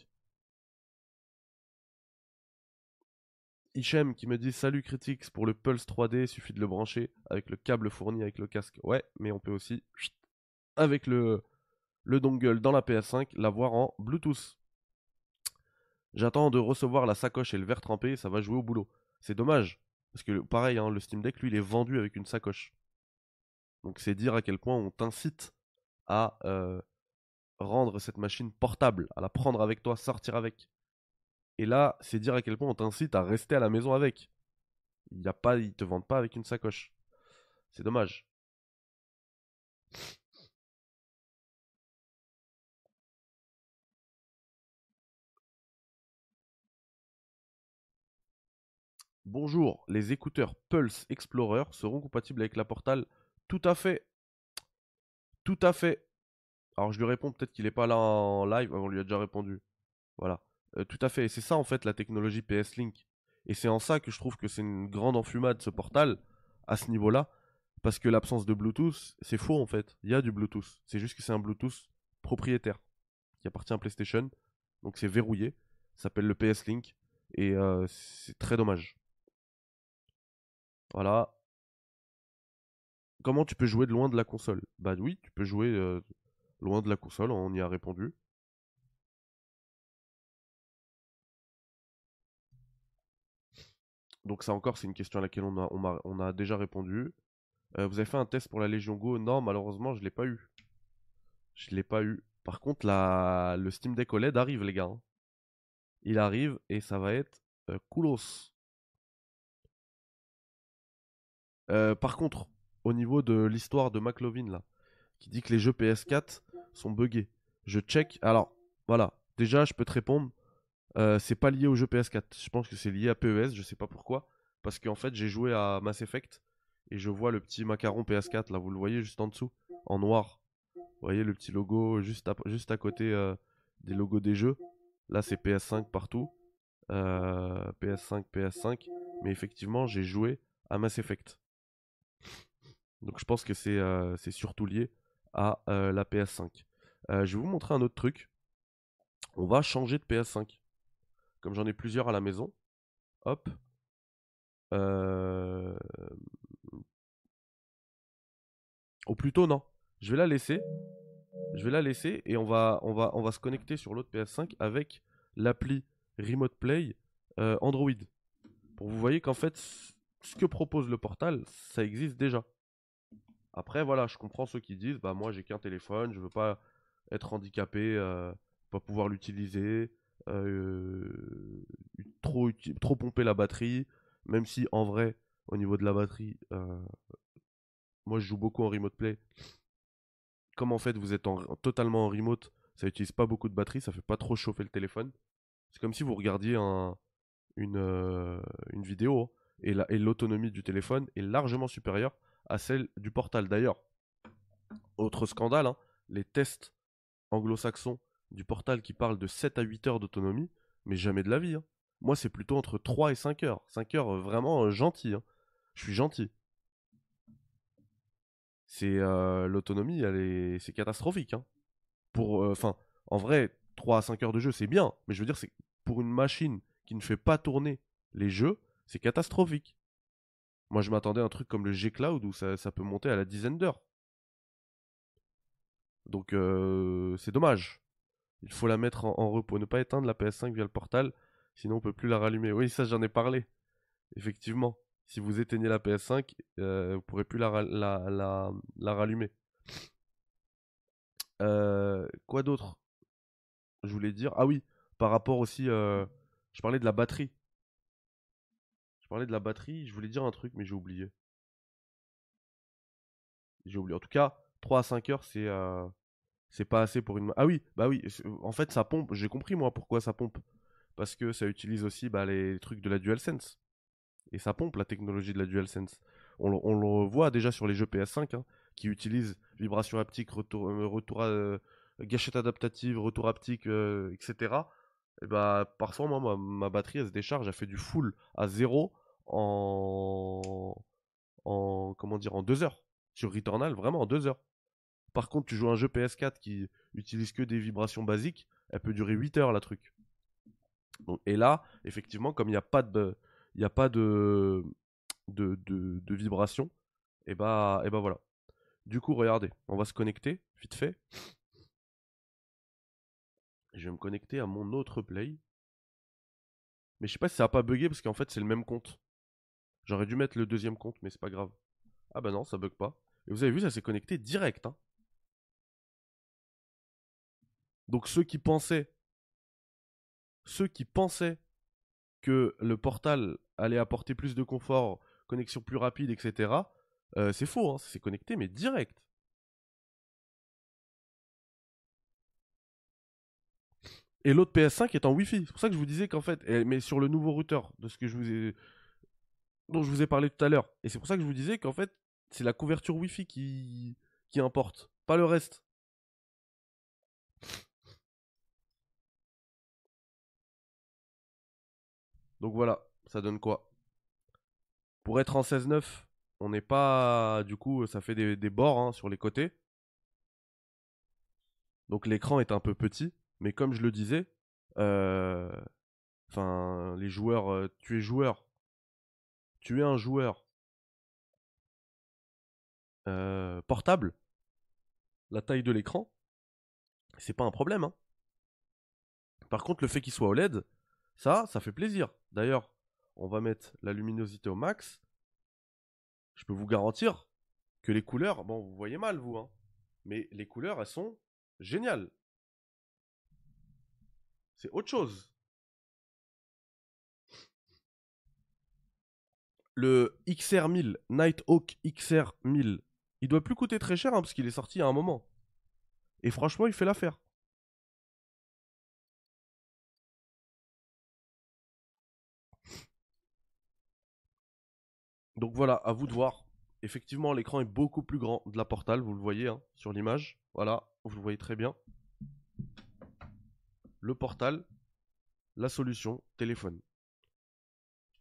Hichem qui me dit Salut Critics, pour le Pulse 3D, il suffit de le brancher avec le câble fourni avec le casque. Ouais, mais on peut aussi, avec le, le dongle dans la PS5, l'avoir en Bluetooth. J'attends de recevoir la sacoche et le verre trempé, ça va jouer au boulot. C'est dommage, parce que pareil, hein, le Steam Deck, lui, il est vendu avec une sacoche. Donc c'est dire à quel point on t'incite à euh, rendre cette machine portable, à la prendre avec toi, sortir avec. Et là, c'est dire à quel point on t'incite à rester à la maison avec. Il y a pas, ils te vendent pas avec une sacoche. C'est dommage. Bonjour, les écouteurs Pulse Explorer seront compatibles avec la Portal Tout à fait. Tout à fait. Alors je lui réponds peut-être qu'il n'est pas là en live, on lui a déjà répondu. Voilà. Euh, tout à fait. Et c'est ça en fait la technologie PS Link. Et c'est en ça que je trouve que c'est une grande enfumade ce portal à ce niveau-là. Parce que l'absence de Bluetooth, c'est faux en fait. Il y a du Bluetooth. C'est juste que c'est un Bluetooth propriétaire qui appartient à PlayStation. Donc c'est verrouillé. S'appelle le PS Link. Et euh, c'est très dommage. Voilà. Comment tu peux jouer de loin de la console? Bah oui, tu peux jouer loin de la console, on y a répondu. Donc ça encore, c'est une question à laquelle on a, déjà répondu. Vous avez fait un test pour la Légion Go? Non, malheureusement, je l'ai pas eu. Je l'ai pas eu. Par contre, le Steam Deck OLED arrive, les gars. Hein. Il arrive et ça va être euh. Euh, par contre, au niveau de l'histoire de McLovin, là, qui dit que les jeux PS4 sont buggés, je check. Alors, voilà. Déjà, je peux te répondre. Euh, c'est pas lié au jeu PS4. Je pense que c'est lié à PES, je sais pas pourquoi. Parce qu'en fait, j'ai joué à Mass Effect et je vois le petit macaron PS4 là, vous le voyez juste en dessous, en noir. Vous voyez le petit logo juste à, côté euh, des logos des jeux. Là, c'est PS5 partout. PS5, PS5. Mais effectivement, j'ai joué à Mass Effect. Donc je pense que c'est euh, surtout lié à euh, la PS5. Euh, je vais vous montrer un autre truc. On va changer de PS5. Comme j'en ai plusieurs à la maison. Hop. Ou plutôt non. Je vais la laisser. Je vais la laisser et on va, on va, se connecter sur l'autre PS5 avec l'appli Remote Play Android. Pour vous voyez qu'en fait, ce que propose le portal, ça existe déjà. Après, voilà, je comprends ceux qui disent, bah moi j'ai qu'un téléphone, je veux pas être handicapé, euh, pas pouvoir l'utiliser, euh, trop, trop pomper la batterie, même si en vrai, au niveau de la batterie, moi je joue beaucoup en remote play. Comme en fait vous êtes en, totalement en remote, ça utilise pas beaucoup de batterie, ça fait pas trop chauffer le téléphone. C'est comme si vous regardiez un, une, euh, une vidéo hein, et l'autonomie du téléphone est largement supérieure à celle du portal. D'ailleurs, autre scandale, hein, les tests anglo-saxons du portal qui parlent de 7 à 8 heures d'autonomie, mais jamais de la vie. Hein. Moi, c'est plutôt entre 3 et 5 heures. 5 heures euh, vraiment euh, gentil. Je suis gentil. C'est l'autonomie, elle est, c'est catastrophique. Pour, enfin, en vrai, 3 à 5 heures de jeu, c'est bien, mais je veux dire, c'est pour une machine qui ne fait pas tourner les jeux, c'est catastrophique. Moi, je m'attendais à un truc comme le G-Cloud où ça, peut monter à la dizaine d'heures. Donc, euh, c'est dommage. Il faut la mettre en, repos. Ne pas éteindre la PS5 via le portal, sinon on peut plus la rallumer. Oui, ça, j'en ai parlé. Effectivement. Si vous éteignez la PS5, euh, vous pourrez plus la, rallumer. Euh, quoi d'autre? Je voulais dire. Ah oui, par rapport aussi. Euh, je parlais de la batterie. Parlais de la batterie. Je voulais dire un truc, mais j'ai oublié. J'ai oublié. En tout cas, 3 à 5 heures, c'est. Euh, c'est pas assez pour une. Ah oui, bah oui. En fait, ça pompe. J'ai compris, moi, pourquoi ça pompe. Parce que ça utilise aussi bah, les trucs de la DualSense. Et ça pompe la technologie de la DualSense. On, on le voit déjà sur les jeux PS5 hein, qui utilisent vibration haptique, retour, euh, retour à, gâchette adaptative, retour haptique, euh, etc. Et bah, parfois, moi, ma, batterie, elle se décharge, elle fait du full à zéro en, en comment dire, en deux heures. Sur Returnal, vraiment en deux heures. Par contre, tu joues un jeu PS4 qui utilise que des vibrations basiques, elle peut durer 8 heures la truc. et là, effectivement, comme il n'y a pas de, il a pas de, de, de, vibration, et bah, et bah voilà. Du coup, regardez, on va se connecter, vite fait. Je vais me connecter à mon autre play. Mais je sais pas si ça a pas bugué parce qu'en fait c'est le même compte. J'aurais dû mettre le deuxième compte, mais c'est pas grave. Ah bah non, ça bug pas. Et vous avez vu, ça s'est connecté direct. Hein. Donc ceux qui pensaient, ceux qui pensaient que le portal allait apporter plus de confort, connexion plus rapide, etc. Euh, c'est faux, hein, ça s'est connecté mais direct. Et l'autre PS5 est en Wi-Fi. C'est pour ça que je vous disais qu'en fait, mais sur le nouveau routeur de ce que je vous ai, dont je vous ai parlé tout à l'heure. Et c'est pour ça que je vous disais qu'en fait, c'est la couverture Wi-Fi qui, importe, pas le reste. Donc voilà, ça donne quoi? Pour être en 16.9, on n'est pas. Du coup, ça fait des, bords hein, sur les côtés. Donc l'écran est un peu petit. Mais comme je le disais, euh, enfin, les joueurs, euh, tu es joueur, tu es un joueur euh, portable, la taille de l'écran, c'est pas un problème. Hein. Par contre, le fait qu'il soit OLED, ça, ça fait plaisir. D'ailleurs, on va mettre la luminosité au max. Je peux vous garantir que les couleurs, bon, vous voyez mal, vous, hein, mais les couleurs, elles sont géniales. C'est autre chose. Le XR1000, Nighthawk XR1000, il doit plus coûter très cher hein, parce qu'il est sorti à un moment. Et franchement, il fait l'affaire. Donc voilà, à vous de voir. Effectivement, l'écran est beaucoup plus grand de la Portal, vous le voyez hein, sur l'image. Voilà, vous le voyez très bien le portal, la solution, téléphone.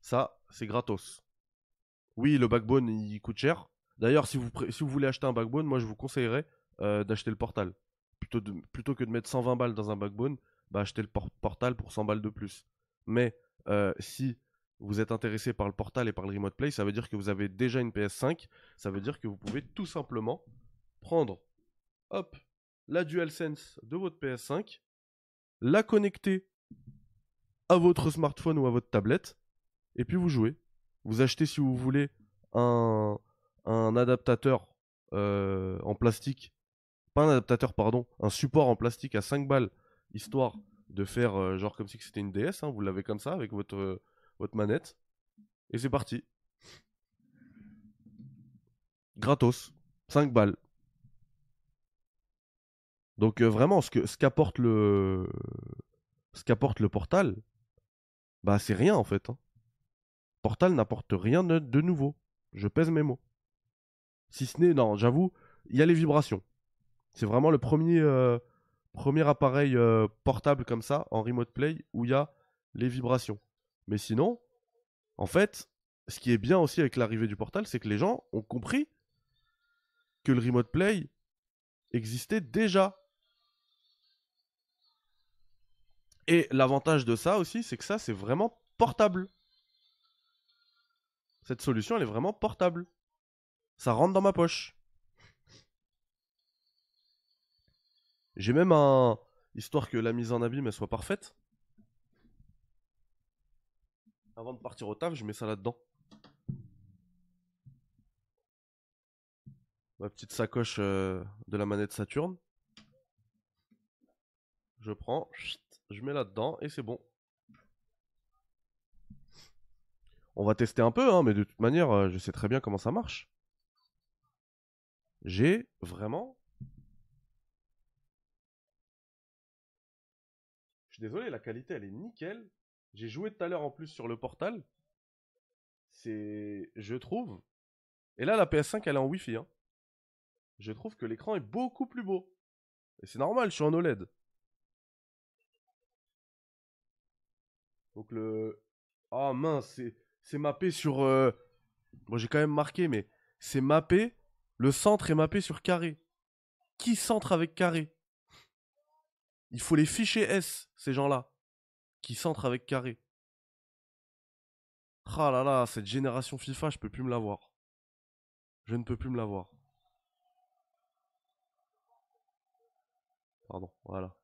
Ça, c'est gratos. Oui, le backbone, il coûte cher. D'ailleurs, si vous, voulez acheter un backbone, moi je vous conseillerais euh, d'acheter le portal. Plutôt, plutôt que de mettre 120 balles dans un backbone, bah achetez le portal pour 100 balles de plus. Mais euh, si vous êtes intéressé par le portal et par le remote play, ça veut dire que vous avez déjà une PS5. Ça veut dire que vous pouvez tout simplement prendre, hop, la DualSense de votre PS5, la connecter à votre smartphone ou à votre tablette, et puis vous jouez. Vous achetez si vous voulez un, adaptateur euh, en plastique, pas un adaptateur, pardon, un support en plastique à 5 balles, histoire de faire euh, genre comme si c'était une DS, hein, vous l'avez comme ça avec votre, euh, manette, et c'est parti. Gratos, 5 balles. Donc vraiment, ce que ce qu'apporte le ce qu'apporte le portal, bah c'est rien en fait. Hein. N'apporte rien de nouveau. Je pèse mes mots. Si ce n'est, non, j'avoue, il y a les vibrations. C'est vraiment le premier, euh, premier appareil euh, portable comme ça, en remote play, où il y a les vibrations. Mais sinon, en fait, ce qui est bien aussi avec l'arrivée du portal, c'est que les gens ont compris que le remote play existait déjà. Et l'avantage de ça aussi, c'est que ça, c'est vraiment portable. Cette solution, elle est vraiment portable. Ça rentre dans ma poche. J'ai même un. Histoire que la mise en abîme soit parfaite. Avant de partir au taf, je mets ça là-dedans. Ma petite sacoche euh, de la manette Saturn. Je prends, je mets là-dedans et c'est bon. On va tester un peu, hein, mais de toute manière, euh, je sais très bien comment ça marche. J'ai vraiment. Je suis désolé, la qualité elle est nickel. J'ai joué tout à l'heure en plus sur le portal. C'est. Je trouve. Et là, la PS5 elle est en Wi-Fi. Hein. Je trouve que l'écran est beaucoup plus beau. Et c'est normal, je suis en OLED. Donc le. Oh mince, c'est mappé sur. Euh, bon, j'ai quand même marqué, mais c'est mappé le centre est mappé sur carré. Qui centre avec carré? Il faut les ficher S, ces gens-là. Qui centrent avec carré? Ah là là, cette génération FIFA, je peux plus me la voir. Je ne peux plus me la voir. Pardon, voilà.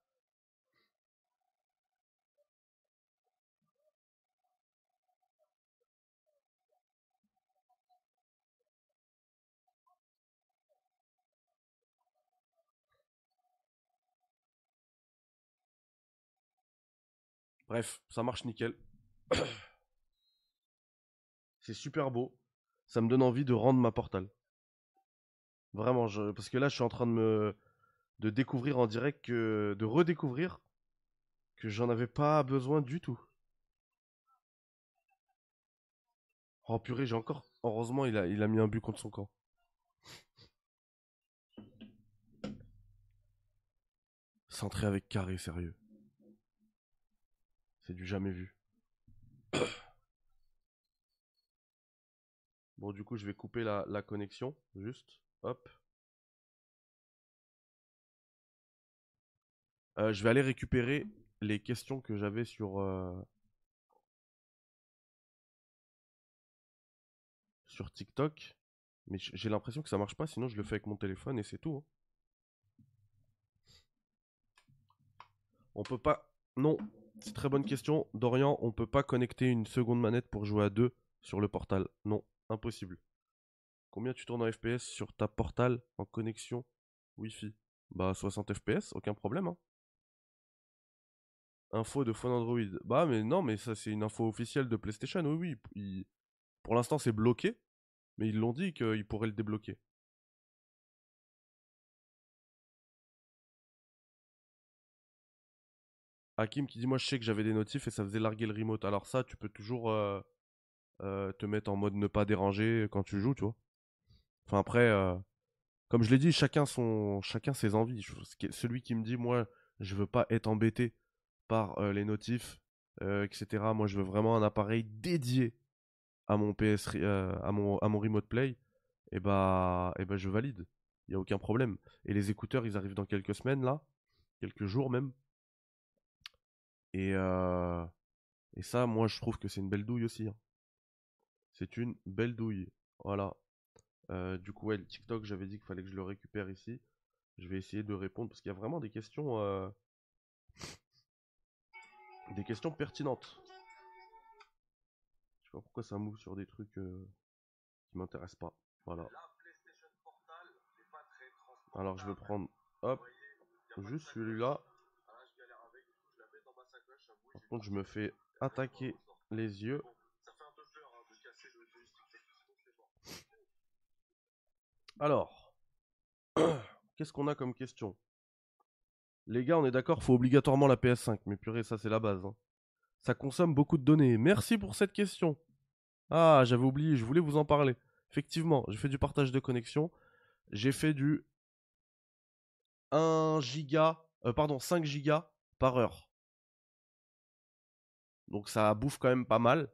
Bref, ça marche nickel. C'est super beau. Ça me donne envie de rendre ma portal. Vraiment, parce que là, je suis en train de me de découvrir en direct que de redécouvrir que j'en avais pas besoin du tout. Oh purée, j'ai encore. Heureusement, il a, il a mis un but contre son camp. Centré avec carré, sérieux. C'est du jamais vu. Bon, du coup, je vais couper la, connexion, juste. Hop. Euh, je vais aller récupérer les questions que j'avais sur... Euh, sur TikTok. Mais j'ai l'impression que ça marche pas, sinon je le fais avec mon téléphone et c'est tout. Hein. On peut pas... Non, très bonne question. Dorian, on peut pas connecter une seconde manette pour jouer à deux sur le portal. Non, impossible. Combien tu tournes en FPS sur ta portal en connexion Wi-Fi? Bah 60 FPS, aucun problème. Hein. Info de phone Android. Bah mais non, mais ça c'est une info officielle de PlayStation. Oui, oui. Pour l'instant c'est bloqué, mais ils l'ont dit qu'ils pourraient le débloquer. Hakim qui dit Moi, je sais que j'avais des notifs et ça faisait larguer le remote. Alors, ça, tu peux toujours euh, euh, te mettre en mode ne pas déranger quand tu joues, tu vois. Enfin, après, euh, comme je l'ai dit, chacun, son, chacun ses envies. Celui qui me dit Moi, je veux pas être embêté par les notifs, etc. Moi, je veux vraiment un appareil dédié à mon PS, à, mon, à remote play. Et bah, et bah, je valide. Il n'y a aucun problème. Et les écouteurs, ils arrivent dans quelques semaines, là. Quelques jours même. Et, euh, et ça, moi, je trouve que c'est une belle douille aussi. hein. C'est une belle douille. Voilà. Euh, du coup, ouais, le TikTok, j'avais dit qu'il fallait que je le récupère ici. Je vais essayer de répondre parce qu'il y a vraiment des questions. euh, Des questions pertinentes. Je sais pas pourquoi ça move sur des trucs euh, qui m'intéressent pas. Voilà. Alors, je vais prendre. Hop. Juste celui-là. Je me fais attaquer les yeux. Alors, qu'est-ce qu'on a comme question? Les gars, on est d'accord, faut obligatoirement la PS5. Mais purée, ça c'est la base. hein. Ça consomme beaucoup de données. Merci pour cette question. Ah, j'avais oublié, je voulais vous en parler. Effectivement, j'ai fait du partage de connexion. J'ai fait du 1 giga, euh, pardon, 5 gigas par heure. Donc ça bouffe quand même pas mal.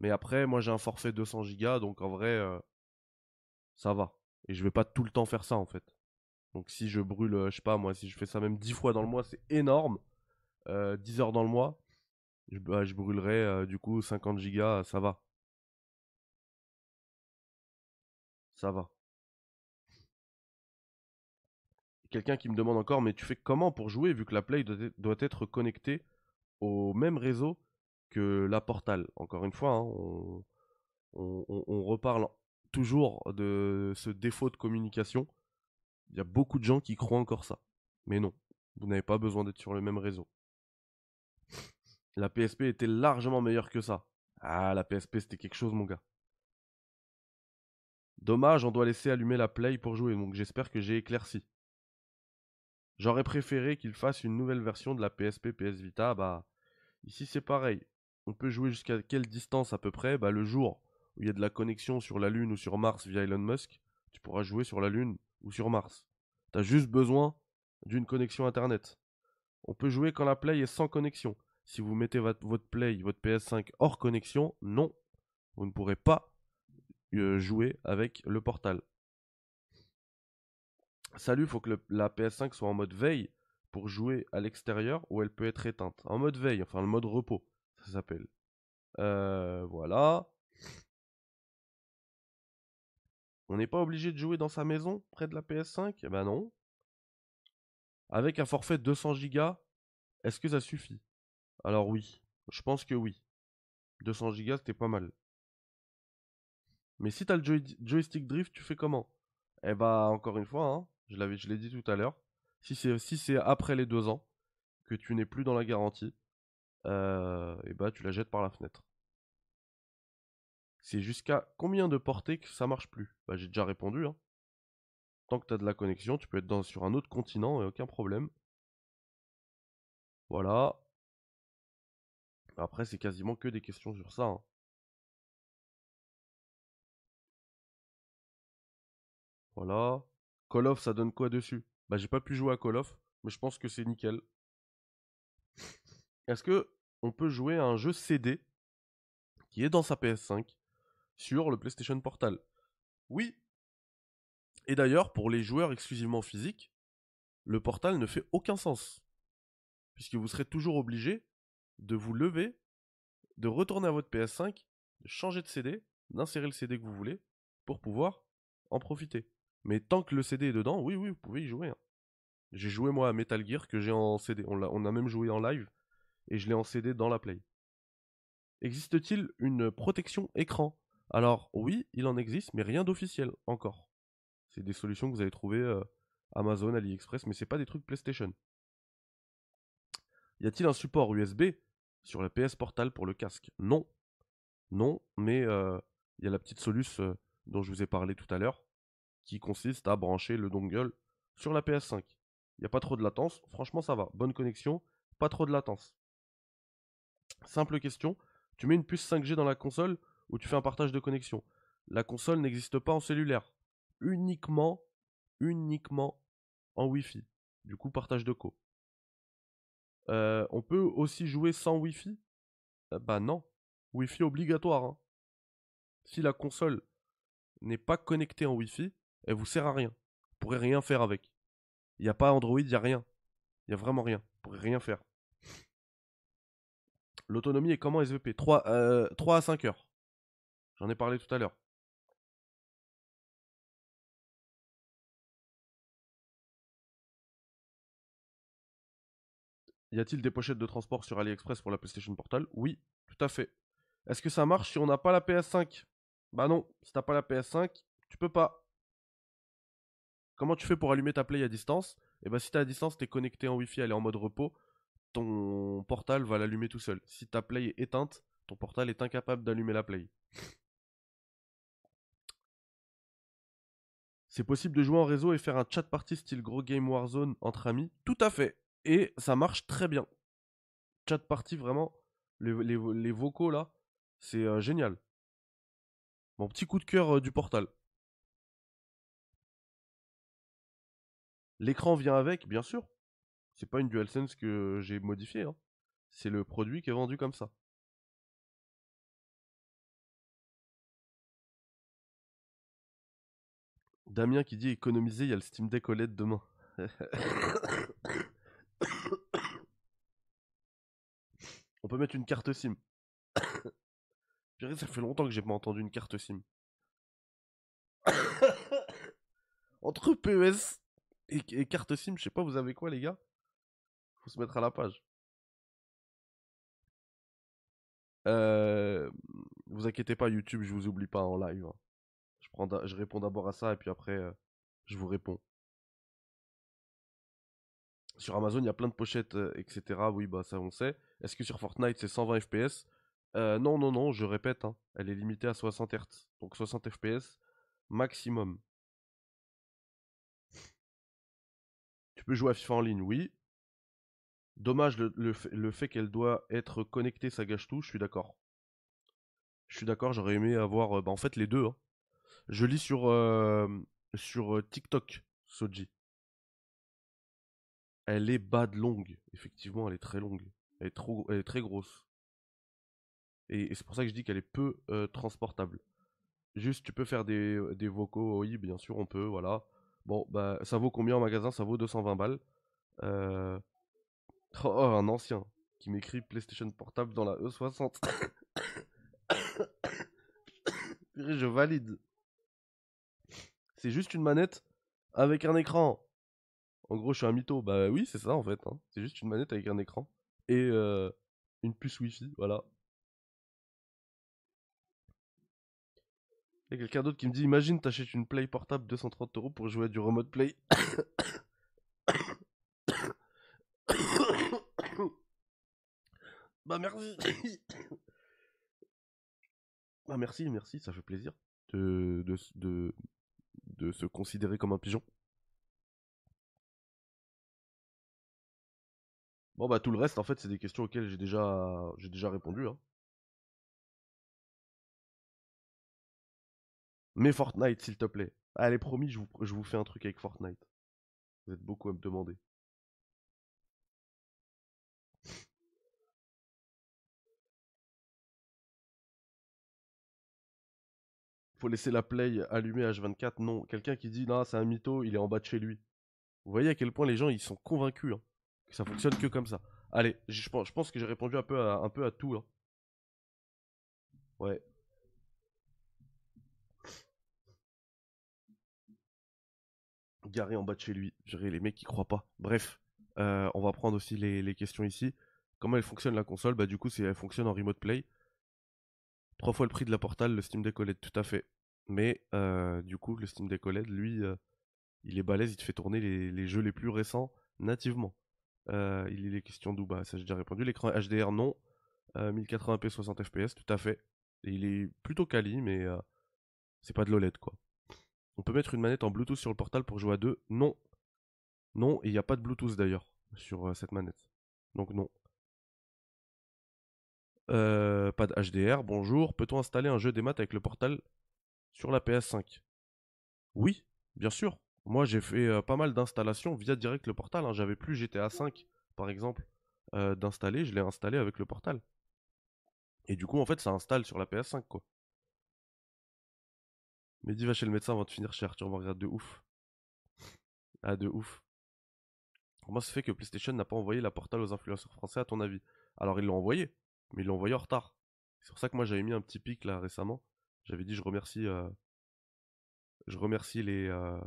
Mais après, moi j'ai un forfait 200 gigas, donc en vrai, euh, ça va. Et je vais pas tout le temps faire ça en fait. Donc si je brûle, euh, je sais pas moi, si je fais ça même 10 fois dans le mois, c'est énorme. Euh, 10 heures dans le mois, je, bah, je brûlerai euh, du coup 50 gigas, ça va. Ça va. Quelqu'un qui me demande encore, mais tu fais comment pour jouer vu que la Play doit être connectée au même réseau que la Portal Encore une fois, hein, on, reparle toujours de ce défaut de communication. Il y a beaucoup de gens qui croient encore ça. Mais non, vous n'avez pas besoin d'être sur le même réseau. La PSP était largement meilleure que ça. Ah, la PSP c'était quelque chose, mon gars. Dommage, on doit laisser allumer la Play pour jouer, donc j'espère que j'ai éclairci. J'aurais préféré qu'il fasse une nouvelle version de la PSP PS Vita. Bah, ici c'est pareil. On peut jouer jusqu'à quelle distance à peu près? Bah, le jour où il y a de la connexion sur la Lune ou sur Mars via Elon Musk, tu pourras jouer sur la Lune ou sur Mars. T'as juste besoin d'une connexion Internet. On peut jouer quand la Play est sans connexion. Si vous mettez votre, Play, votre PS5 hors connexion, non, vous ne pourrez pas euh, jouer avec le portal. Salut, faut que la PS5 soit en mode veille pour jouer à l'extérieur ou elle peut être éteinte. En mode veille, enfin le mode repos, ça s'appelle. Euh, voilà. On n'est pas obligé de jouer dans sa maison près de la PS5 Eh ben non. Avec un forfait de 200 Go, est-ce que ça suffit? Alors oui, je pense que oui. 200 Go c'était pas mal. Mais si t'as le joy- joystick drift, tu fais comment? Eh bah encore une fois, hein, je l'avais, l'ai dit tout à l'heure. Si c'est si c'est après les deux ans que tu n'es plus dans la garantie, euh, et bah tu la jettes par la fenêtre. C'est jusqu'à combien de portées que ça marche plus? Bah j'ai déjà répondu. Hein. Tant que t'as de la connexion, tu peux être dans, sur un autre continent et aucun problème. Voilà. Après c'est quasiment que des questions sur ça. hein. Voilà. Call of, ça donne quoi dessus? Bah j'ai pas pu jouer à Call of, mais je pense que c'est nickel. Est-ce que on peut jouer à un jeu CD qui est dans sa PS5 sur le PlayStation Portal? Oui. Et d'ailleurs, pour les joueurs exclusivement physiques, le Portal ne fait aucun sens. Puisque vous serez toujours obligé de vous lever, de retourner à votre PS5, de changer de CD, d'insérer le CD que vous voulez, pour pouvoir en profiter. Mais tant que le CD est dedans, oui, oui, vous pouvez y jouer. hein. J'ai joué moi à Metal Gear que j'ai en CD. On, a même joué en live et je l'ai en CD dans la Play. Existe-t-il une protection écran? Alors oui, il en existe, mais rien d'officiel encore. C'est des solutions que vous allez trouver euh, Amazon, AliExpress, mais c'est pas des trucs PlayStation. Y a-t-il un support USB sur la PS Portal pour le casque? Non. Non, mais euh, il y a la petite soluce euh, dont je vous ai parlé tout à l'heure, qui consiste à brancher le dongle sur la PS5. Il n'y a pas trop de latence, franchement ça va. Bonne connexion, pas trop de latence. Simple question, tu mets une puce 5G dans la console ou tu fais un partage de connexion? La console n'existe pas en cellulaire, uniquement, uniquement en Wi-Fi. Du coup, partage de co. Euh, on peut aussi jouer sans Wi-Fi? Euh, Bah non, Wi-Fi obligatoire. hein. Si la console n'est pas connectée en Wi-Fi, elle vous sert à rien. Vous pourrez rien faire avec. Il n'y a pas Android, il n'y a rien. Il n'y a vraiment rien. Vous pourrez rien faire. L'autonomie est comment SVP 3, euh, 3 à 5 heures. J'en ai parlé tout à l'heure. Y a-t-il des pochettes de transport sur AliExpress pour la PlayStation Portal? Oui, tout à fait. Est-ce que ça marche si on n'a pas la PS5 Bah non, si t'as pas la PS5, tu peux pas. Comment tu fais pour allumer ta Play à distance? Et bah si t'es à distance, t'es connecté en Wi-Fi, elle est en mode repos, ton portal va l'allumer tout seul. Si ta Play est éteinte, ton portal est incapable d'allumer la Play. C'est possible de jouer en réseau et faire un chat party style gros game Warzone entre amis Tout à fait. Et ça marche très bien. Chat party, vraiment, les, vocaux là, c'est euh, génial. Mon petit coup de cœur euh, du portal. L'écran vient avec, bien sûr. C'est pas une DualSense que j'ai modifiée. Hein. C'est le produit qui est vendu comme ça. Damien qui dit économiser, il y a le Steam Deck OLED demain. On peut mettre une carte SIM. ça fait longtemps que j'ai pas entendu une carte SIM. Entre PES et, carte SIM, je sais pas, vous avez quoi les gars? Se mettre à la page. Euh, vous inquiétez pas, YouTube, je vous oublie pas en live. Hein. Je, prends je réponds d'abord à ça et puis après, euh, je vous réponds. Sur Amazon, il y a plein de pochettes, euh, etc. Oui, bah ça on sait. Est-ce que sur Fortnite c'est 120 FPS Non, non, non, je répète, hein, elle est limitée à 60 Hz. Donc 60 FPS maximum. Tu peux jouer à FIFA en ligne, oui. Dommage le, fait qu'elle doit être connectée, ça gâche tout, je suis d'accord. Je suis d'accord, j'aurais aimé avoir euh, bah, en fait les deux. Hein. Je lis sur, euh, sur TikTok, Soji. Elle est bad longue. Effectivement, elle est très longue. Elle est, trop, elle est très grosse. Et, c'est pour ça que je dis qu'elle est peu euh, transportable. Juste, tu peux faire des, des, vocaux, oui, bien sûr, on peut, voilà. Bon, bah, ça vaut combien en magasin? Ça vaut 220 balles. Euh... Oh, un ancien qui m'écrit PlayStation Portable dans la E60. je valide. C'est juste une manette avec un écran. En gros, je suis un mytho. Bah oui, c'est ça en fait. Hein. C'est juste une manette avec un écran et euh, une puce Wi-Fi. Voilà. Il y a quelqu'un d'autre qui me dit Imagine, t'achètes une Play portable 230 euros pour jouer à du remote play. Bah merci. bah merci, merci, ça fait plaisir de, de, de, se considérer comme un pigeon. Bon bah tout le reste en fait c'est des questions auxquelles j'ai déjà j'ai déjà répondu hein. Mais Fortnite s'il te plaît. Allez promis je vous, je vous fais un truc avec Fortnite. Vous êtes beaucoup à me demander. Faut laisser la play allumée H24. Non, quelqu'un qui dit non c'est un mytho, il est en bas de chez lui. Vous voyez à quel point les gens ils sont convaincus. Hein ça fonctionne que comme ça. Allez, je pense, que j'ai répondu un peu à, un peu à tout. Hein. Ouais. Garé en bas de chez lui. J'ai les mecs qui croient pas. Bref, euh, on va prendre aussi les, questions ici. Comment elle fonctionne la console? Bah du coup, elle fonctionne en remote play. Trois fois le prix de la Portal, le Steam Deck tout à fait. Mais euh, du coup, le Steam Deck OLED, lui, euh, il est balèze, il te fait tourner les, jeux les plus récents nativement. Euh, il est question d'où? Bah, ça j'ai déjà répondu. L'écran HDR, non. 1080p 60 fps, tout à fait. il est plutôt quali, mais c'est pas de l'OLED quoi. On peut mettre une manette en Bluetooth sur le portal pour jouer à deux? Non. Non, et il n'y a pas de Bluetooth d'ailleurs sur cette manette. Donc non. pas de HDR, bonjour. Peut-on installer un jeu des maths avec le portal sur la PS5 Oui, bien sûr. Moi, j'ai fait euh, pas mal d'installations via direct le portal. Hein. J'avais plus GTA 5, par exemple, euh, d'installer. Je l'ai installé avec le portal. Et du coup, en fait, ça installe sur la PS5, quoi. Mais dis, va chez le médecin avant de finir cher. Tu regardes de ouf. Ah, de ouf. Comment ça fait que PlayStation n'a pas envoyé la portal aux influenceurs français, à ton avis? Alors, ils l'ont envoyé. Mais ils l'ont envoyé en retard. C'est pour ça que moi j'avais mis un petit pic là récemment. J'avais dit je remercie, euh, je remercie les euh,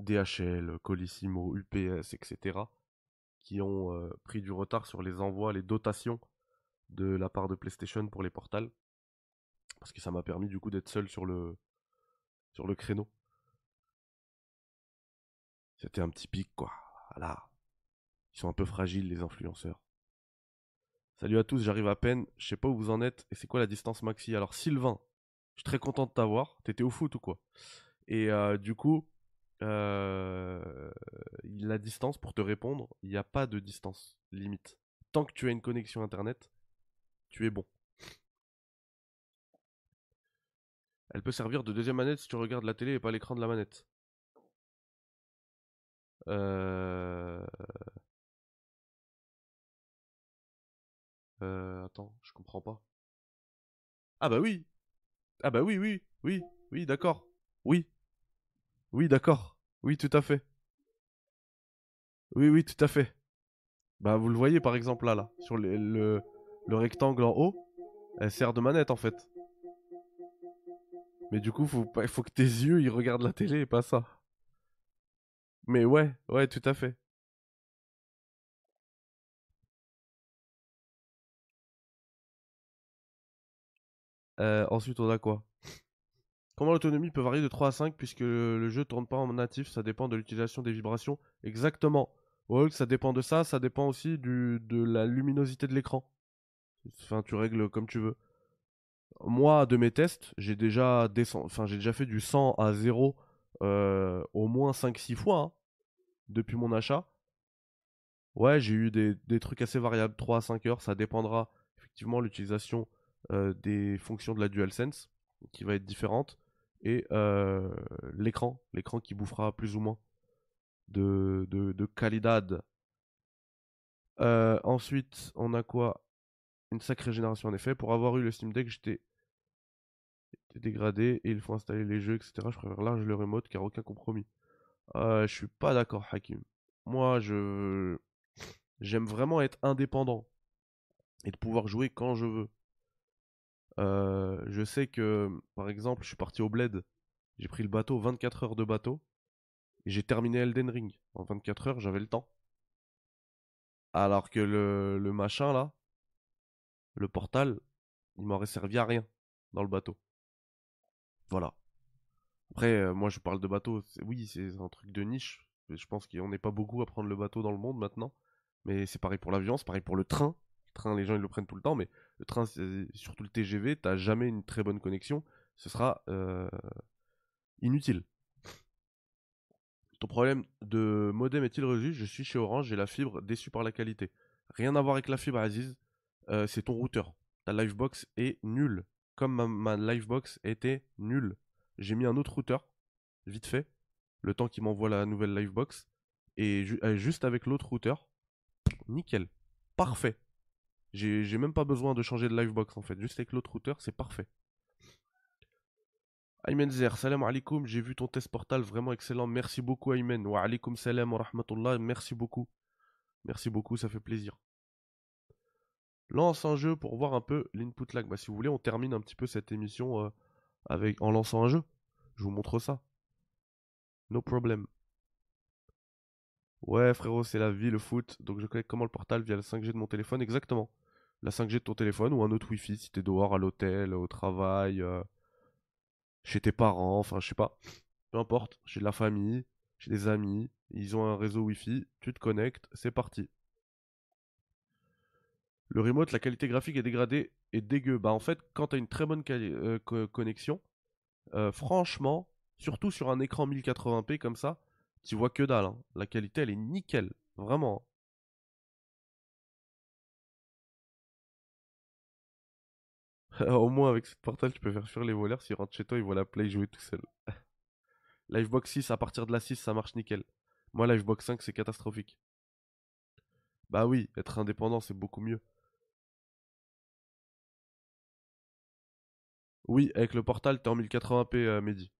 DHL, Colissimo, UPS, etc. qui ont euh, pris du retard sur les envois, les dotations de la part de PlayStation pour les portals. Parce que ça m'a permis du coup d'être seul sur le, sur le créneau. C'était un petit pic quoi. Voilà. Ils sont un peu fragiles les influenceurs. Salut à tous, j'arrive à peine. Je sais pas où vous en êtes et c'est quoi la distance maxi? Alors Sylvain, je suis très content de t'avoir. T'étais au foot ou quoi? Et euh, du coup, euh, la distance pour te répondre, il n'y a pas de distance limite. Tant que tu as une connexion internet, tu es bon. Elle peut servir de deuxième manette si tu regardes la télé et pas l'écran de la manette. Euh... Euh, attends, je comprends pas. Ah bah oui. Ah bah oui, oui, oui, oui, d'accord. Oui. Oui, d'accord. Oui, tout à fait. Oui, oui, tout à fait. Bah vous le voyez par exemple là, là, sur le, le, le rectangle en haut, elle sert de manette en fait. Mais du coup, faut, faut que tes yeux ils regardent la télé et pas ça. Mais ouais, ouais, tout à fait. Euh, ensuite, on a quoi? Comment l'autonomie peut varier de 3 à 5 puisque le, jeu tourne pas en natif, ça dépend de l'utilisation des vibrations. Exactement. Ouais, ça dépend de ça, ça dépend aussi de la luminosité de l'écran. Enfin, tu règles comme tu veux. Moi, de mes tests, j'ai déjà, enfin, j'ai déjà fait du 100 à 0 euh, au moins 5-6 fois hein, depuis mon achat. Ouais, j'ai eu des, des trucs assez variables, 3 à 5 heures, ça dépendra effectivement l'utilisation des fonctions de la DualSense qui va être différente et euh, l'écran, l'écran qui bouffera plus ou moins de, de. Euh, ensuite, on a quoi? Une sacrée génération en effet. Pour avoir eu le Steam Deck, j'étais dégradé et il faut installer les jeux, etc. Je préfère large le remote car aucun compromis. Euh, je suis pas d'accord, Hakim. Moi, je j'aime vraiment être indépendant et de pouvoir jouer quand je veux. Je sais que, par exemple, je suis parti au Bled. J'ai pris le bateau, 24 heures de bateau. Et j'ai terminé Elden Ring. En 24 heures, j'avais le temps. Alors que le, machin là, le portal, il m'aurait servi à rien dans le bateau. Voilà. Après, moi je parle de bateau. Oui, c'est un truc de niche. Je pense qu'on n'est pas beaucoup à prendre le bateau dans le monde maintenant. Mais c'est pareil pour l'avion, c'est pareil pour le train. Le train, les gens ils le prennent tout le temps, mais le train, surtout le TGV, t'as jamais une très bonne connexion. Ce sera euh, inutile. Ton problème de modem est-il résolu Je suis chez Orange, j'ai la fibre déçue par la qualité. Rien à voir avec la fibre, Aziz. Euh, c'est ton routeur. Ta Livebox est nulle. Comme ma, ma Livebox était nulle. J'ai mis un autre routeur, vite fait, le temps qu'il m'envoie la nouvelle Livebox. Et euh, juste avec l'autre routeur, nickel. Parfait. J'ai même pas besoin de changer de Livebox en fait. Juste avec l'autre routeur, c'est parfait. Aymen Zer, salam alaikum, j'ai vu ton test portal vraiment excellent, merci beaucoup Aymen, wa alaikum salam wa rahmatullah, merci beaucoup, merci beaucoup, ça fait plaisir. Lance un jeu pour voir un peu l'input lag, bah si vous voulez on termine un petit peu cette émission euh, avec, en lançant un jeu, je vous montre ça, no problem. Ouais frérot c'est la vie le foot, donc je connecte comment le portal? Via la 5G de mon téléphone, exactement. La 5G de ton téléphone ou un autre Wi-Fi si t'es dehors, à l'hôtel, au travail, euh, chez tes parents, enfin je sais pas. Peu importe, j'ai de la famille, j'ai des amis, ils ont un réseau Wi-Fi, tu te connectes, c'est parti. Le remote, la qualité graphique est dégradée et dégueu. Bah en fait, quand t'as une très bonne euh, co- connexion, euh, franchement, surtout sur un écran 1080p comme ça, tu vois que dalle. hein. La qualité, elle est nickel, vraiment. Au moins avec cette portal, tu peux faire fuir les voleurs. S'ils rentrent chez toi, ils voient la play jouer tout seul. Livebox 6, à partir de la 6, ça marche nickel. Moi, Livebox 5, c'est catastrophique. Bah oui, être indépendant, c'est beaucoup mieux. Oui, avec le portal, t'es en 1080p, euh, Mehdi.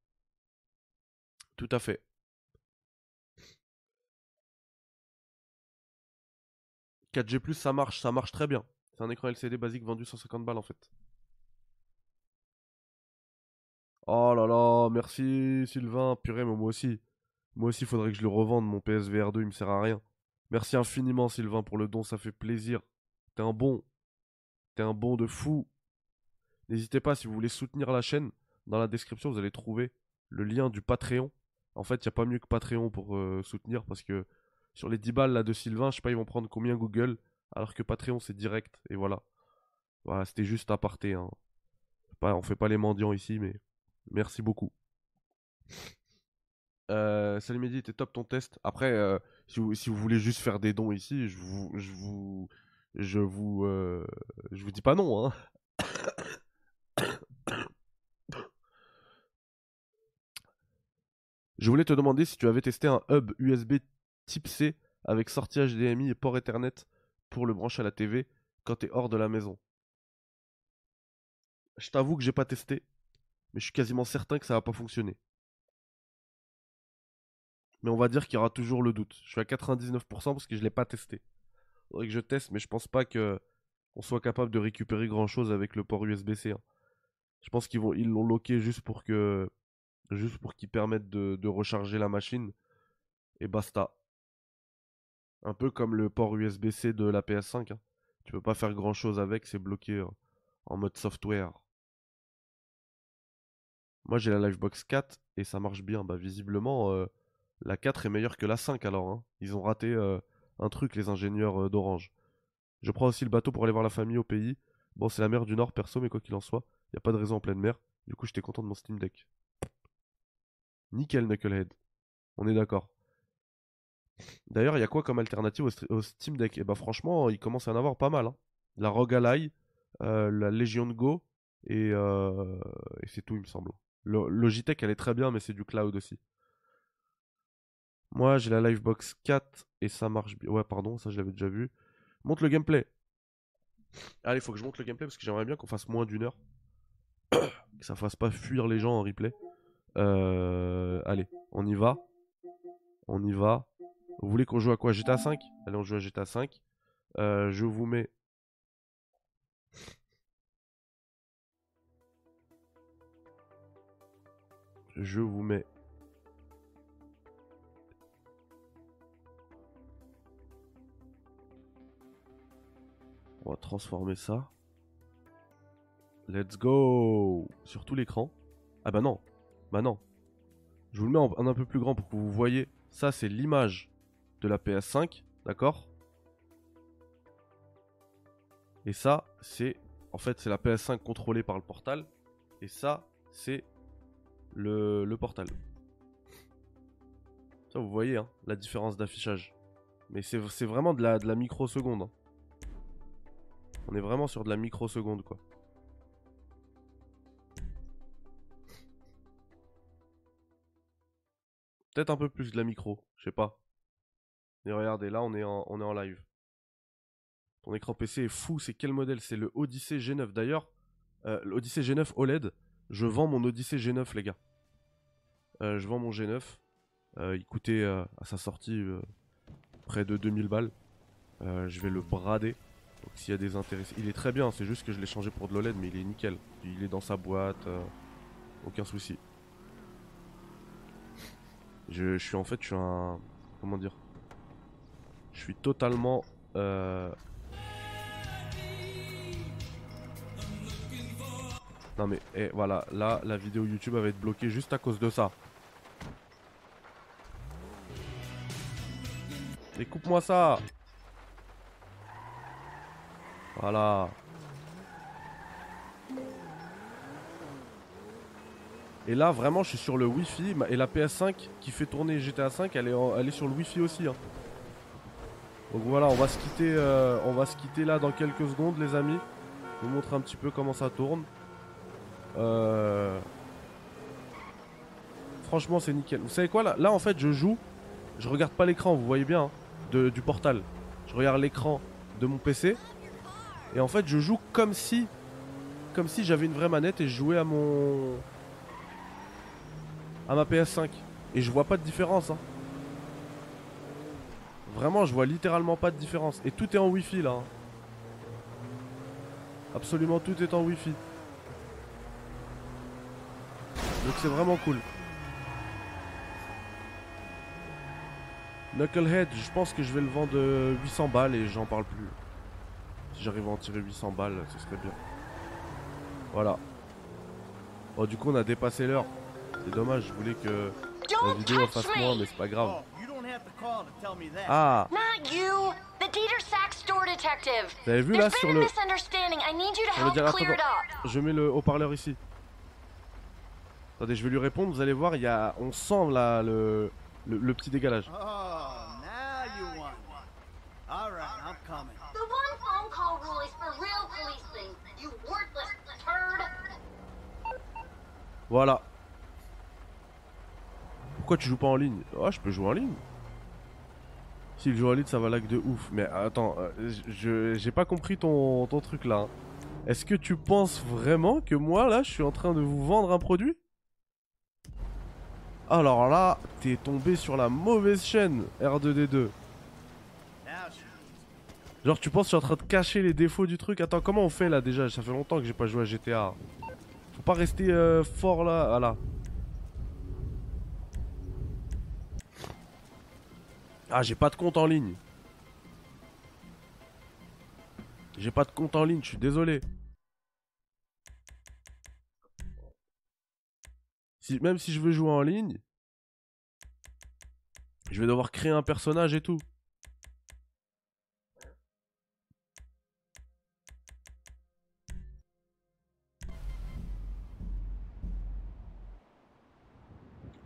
Tout à fait. 4G+, ça marche, ça marche très bien. C'est un écran LCD basique vendu 150 balles en fait. Oh là là, merci Sylvain. Purée, mais moi aussi. Moi aussi, il faudrait que je le revende, mon PSVR 2, il me sert à rien. Merci infiniment Sylvain pour le don, ça fait plaisir. T'es un bon. T'es un bon de fou. N'hésitez pas, si vous voulez soutenir la chaîne, dans la description, vous allez trouver le lien du Patreon. En fait, il n'y a pas mieux que Patreon pour euh, soutenir parce que sur les 10 balles là de Sylvain, je sais pas, ils vont prendre combien Google, alors que Patreon c'est direct. Et voilà. Voilà, c'était juste aparté. Hein. Pas, on fait pas les mendiants ici, mais merci beaucoup. Euh, Salut Mehdi, t'es top ton test. Après, euh, si, vous, voulez juste faire des dons ici, je vous, je vous, euh, dis pas non. Hein. Je voulais te demander si tu avais testé un hub USB type C avec sortie HDMI et port Ethernet pour le brancher à la TV quand tu es hors de la maison. Je t'avoue que j'ai pas testé, mais je suis quasiment certain que ça va pas fonctionner. Mais on va dire qu'il y aura toujours le doute. Je suis à 99% parce que je l'ai pas testé. Faudrait que je teste, mais je pense pas que on soit capable de récupérer grand chose avec le port USB-C. Hein. Je pense qu'ils vont ils l'ont loqué juste pour que juste pour qu'ils permettent de, recharger la machine. Et basta. Un peu comme le port USB-C de la PS5. Hein. Tu peux pas faire grand chose avec, c'est bloqué euh, en mode software. Moi j'ai la Livebox 4 et ça marche bien. Bah visiblement euh, la 4 est meilleure que la 5 alors. Hein. Ils ont raté euh, un truc les ingénieurs d'Orange. Je prends aussi le bateau pour aller voir la famille au pays. Bon c'est la mer du Nord perso mais quoi qu'il en soit, il a pas de raison en pleine mer. Du coup j'étais content de mon Steam Deck. Nickel Knucklehead. On est d'accord. D'ailleurs, il y a quoi comme alternative au, Steam Deck? Et eh bah franchement, il commence à en avoir pas mal. Hein. La Rogue Ally, euh, la Legion Go, et, euh, et c'est tout, il me semble. Logitech, elle est très bien, mais c'est du cloud aussi. Moi, j'ai la Livebox 4 et ça marche bien. Ouais, pardon, ça je l'avais déjà vu. Monte le gameplay. Allez, faut que je monte le gameplay parce que j'aimerais bien qu'on fasse moins d'une heure. que ça fasse pas fuir les gens en replay. Euh, allez, on y va. On y va. Vous voulez qu'on joue à quoi? GTA 5 Allez, on joue à GTA 5. Euh, je vous mets... Je vous mets... On va transformer ça. Let's go Sur tout l'écran. Ah bah non, bah non. Je vous le mets en, un peu plus grand pour que vous voyez. Ça, c'est l'image de la PS5, d'accord? Et ça, c'est... En fait, c'est la PS5 contrôlée par le portal. Et ça, c'est le, le, portal. Ça, vous voyez, hein, la différence d'affichage. Mais c'est vraiment de la, de la microseconde. Hein. On est vraiment sur de la microseconde, quoi. Peut-être un peu plus de la micro, je sais pas. Mais regardez, là on est en, on est en live. Ton écran PC est fou, c'est quel modèle? C'est le Odyssey G9. D'ailleurs, euh, l'Odyssey G9 OLED, je vends mon Odyssey G9 les gars. Euh, je vends mon G9. Euh, il coûtait à sa sortie près de 2000 balles. je vais le brader. Donc s'il y a des intéressés. Il est très bien, c'est juste que je l'ai changé pour de l'OLED, mais il est nickel. Il est dans sa boîte. aucun souci. Je, suis en fait, je suis un. Comment dire Je suis totalement. Non mais, eh, voilà, là, la vidéo YouTube va être bloquée juste à cause de ça. Et coupe-moi ça Voilà. Et là, vraiment, je suis sur le Wi-Fi. Et la PS5 qui fait tourner GTA 5, elle est, elle est sur le Wi-Fi aussi. Hein. Donc voilà, on va se quitter, euh, on va se quitter là dans quelques secondes, les amis. Je vous montre un petit peu comment ça tourne. Euh, franchement, c'est nickel. Vous savez quoi là, là, en fait, je joue. Je regarde pas l'écran, vous voyez bien, hein, du portal. Je regarde l'écran de mon PC. Et en fait, je joue comme si, comme si j'avais une vraie manette et je jouais à mon, à ma PS5. Et je vois pas de différence. Hein. Vraiment, je vois littéralement pas de différence. Et tout est en Wi-Fi là. Hein. Absolument tout est en Wi-Fi. Donc c'est vraiment cool. Knucklehead, je pense que je vais le vendre 800 balles et j'en parle plus. Si j'arrive à en tirer 800 balles, ce serait bien. Voilà. Oh, du coup, on a dépassé l'heure. C'est dommage, je voulais que la vidéo fasse moins, mais c'est pas grave. Ah Vous avez vu là sur le... je mets le haut-parleur ici. Attendez, je vais lui répondre, vous allez voir, il y a... on sent là le, le, petit dégalage. Voilà. Pourquoi tu joues pas en ligne? Ah, je peux jouer en ligne. S'il joue en ligne, ça va lag de ouf. Mais attends, euh, je j'ai pas compris ton, ton truc là. Hein. Est-ce que tu penses vraiment que moi là, je suis en train de vous vendre un produit? Alors là, t'es tombé sur la mauvaise chaîne, R2D2. Genre, tu penses que je suis en train de cacher les défauts du truc? Attends, comment on fait là déjà? Ça fait longtemps que j'ai pas joué à GTA. Faut pas rester euh, fort là. Voilà. Ah, j'ai pas de compte en ligne. J'ai pas de compte en ligne, je suis désolé. Même si je veux jouer en ligne, je vais devoir créer un personnage et tout.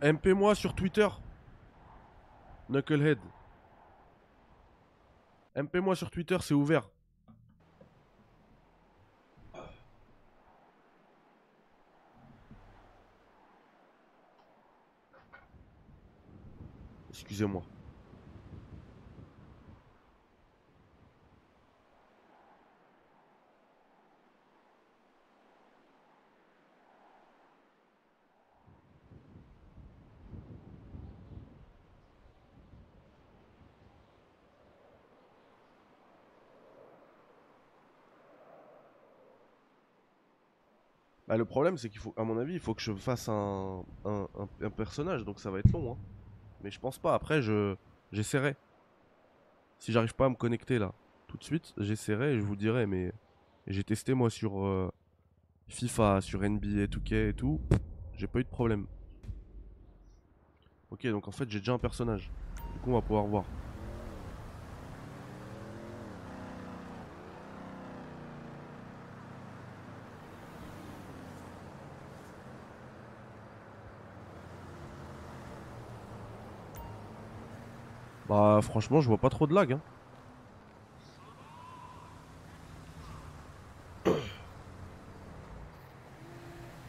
MP-moi sur Twitter. Knucklehead. MP-moi sur Twitter, c'est ouvert. Excusez-moi. Bah, le problème, c'est qu'il faut, à mon avis, il faut que je fasse un, un, personnage, donc ça va être long. Hein. Mais je pense pas. Après, je j'essaierai. Si j'arrive pas à me connecter là, tout de suite, j'essaierai et je vous dirai. Mais j'ai testé moi sur euh, FIFA, sur NBA 2K et tout. J'ai pas eu de problème. Ok, donc en fait, j'ai déjà un personnage. Du coup, on va pouvoir voir. Bah franchement je vois pas trop de lag hein.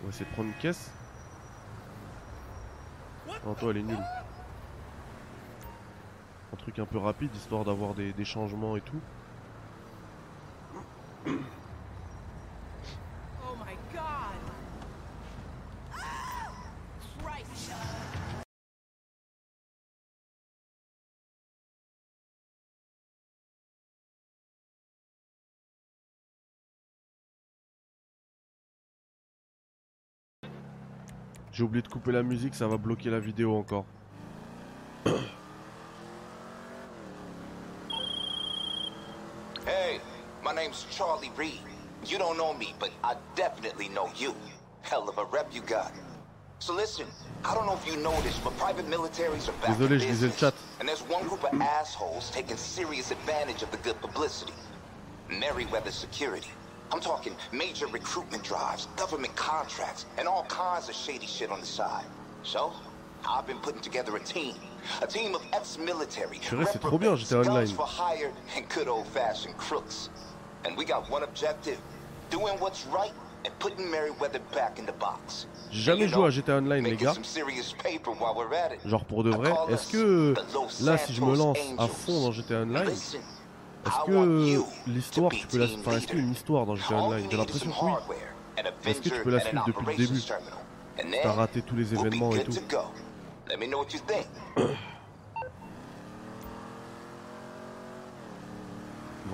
On va essayer de prendre une caisse. Non toi elle est nulle. Un truc un peu rapide histoire d'avoir des, des changements et tout. J'ai oublié de couper la musique, ça va bloquer la vidéo encore. hey, my name's Charlie Reed. You don't know me, but I definitely know you. Hell of a rep you got. So listen, I don't know if you noticed, but private militaries are back Désolé, in business. Le chat. And there's one group of assholes taking serious advantage of the good publicity. Merryweather Security. I'm talking major recruitment drives, government contracts, and all kinds of shady shit on the side. So, I've been putting together a team. A team of ex-military, c'est trop bien, j'étais online. for hire and good old-fashioned crooks. And we got one objective, doing what's right and putting Merryweather back in the box. Jamais joué à GTA Online, les gars. Genre pour de vrai, est-ce que là, si je me lance à fond dans GTA Online, est-ce que l'histoire, tu peux la... Enfin, est-ce qu'il y a une histoire dans GTA Online J'ai l'impression que oui. Est-ce que tu peux la suivre depuis le début? T'as raté tous les événements et tout.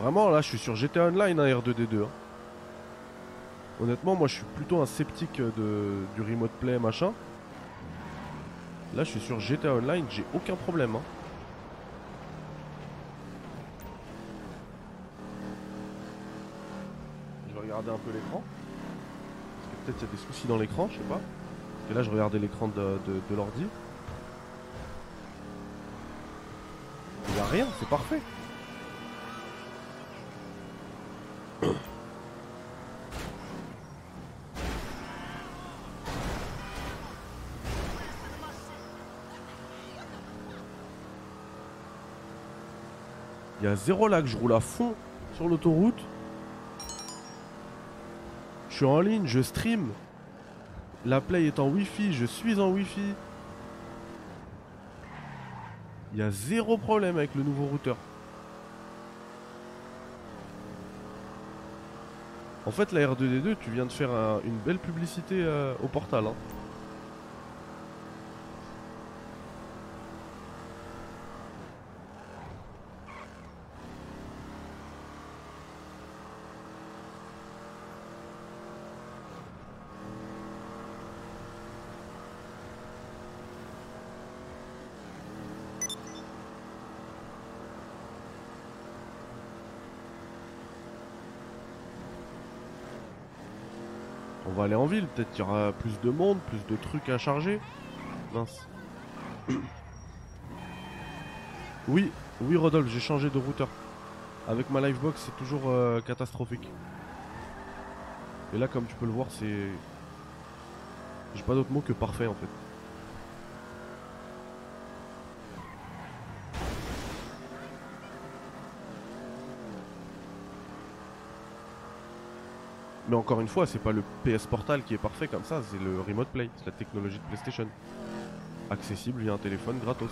Vraiment, là, je suis sur GTA Online, hein, R2D2. Hein. Honnêtement, moi je suis plutôt un sceptique de, du remote play machin. Là, je suis sur GTA Online, j'ai aucun problème. Hein. Je vais regarder un peu l'écran. Parce que peut-être il y a des soucis dans l'écran, je sais pas. Parce que là, je regardais l'écran de, de l'ordi. Il n'y a rien, c'est parfait. Il y a zéro lag, je roule à fond sur l'autoroute. Je suis en ligne, je stream. La play est en wifi, je suis en wifi. Il y a zéro problème avec le nouveau routeur. En fait, la R2D2, tu viens de faire une belle publicité euh, au portal. Hein. Peut-être qu'il y aura plus de monde, plus de trucs à charger. Mince. Oui, oui Rodolphe, j'ai changé de routeur. Avec ma livebox, c'est toujours euh, catastrophique. Et là, comme tu peux le voir, c'est... J'ai pas d'autre mot que parfait en fait. Mais encore une fois, c'est pas le PS Portal qui est parfait comme ça, c'est le Remote Play, c'est la technologie de PlayStation. Accessible via un téléphone gratos.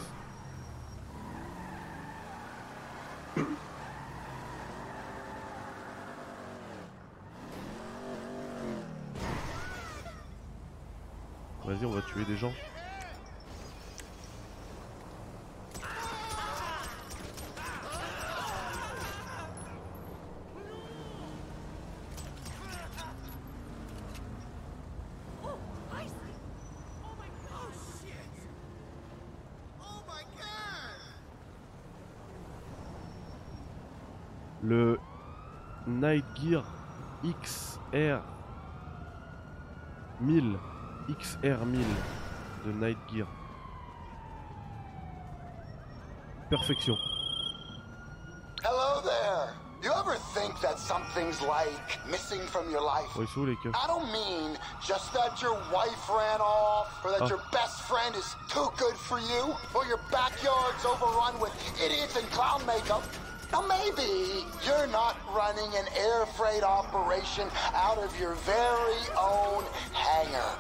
Vas-y, on va tuer des gens. R1000, XR1000 de Night Gear. Perfection. Hello there. You ever think that something's like missing from your life? I don't mean just that your wife ran off, or that ah. your best friend is too good for you, or your backyard's overrun with idiots in clown makeup. Now maybe you're not running an air freight operation out of your very own hangar.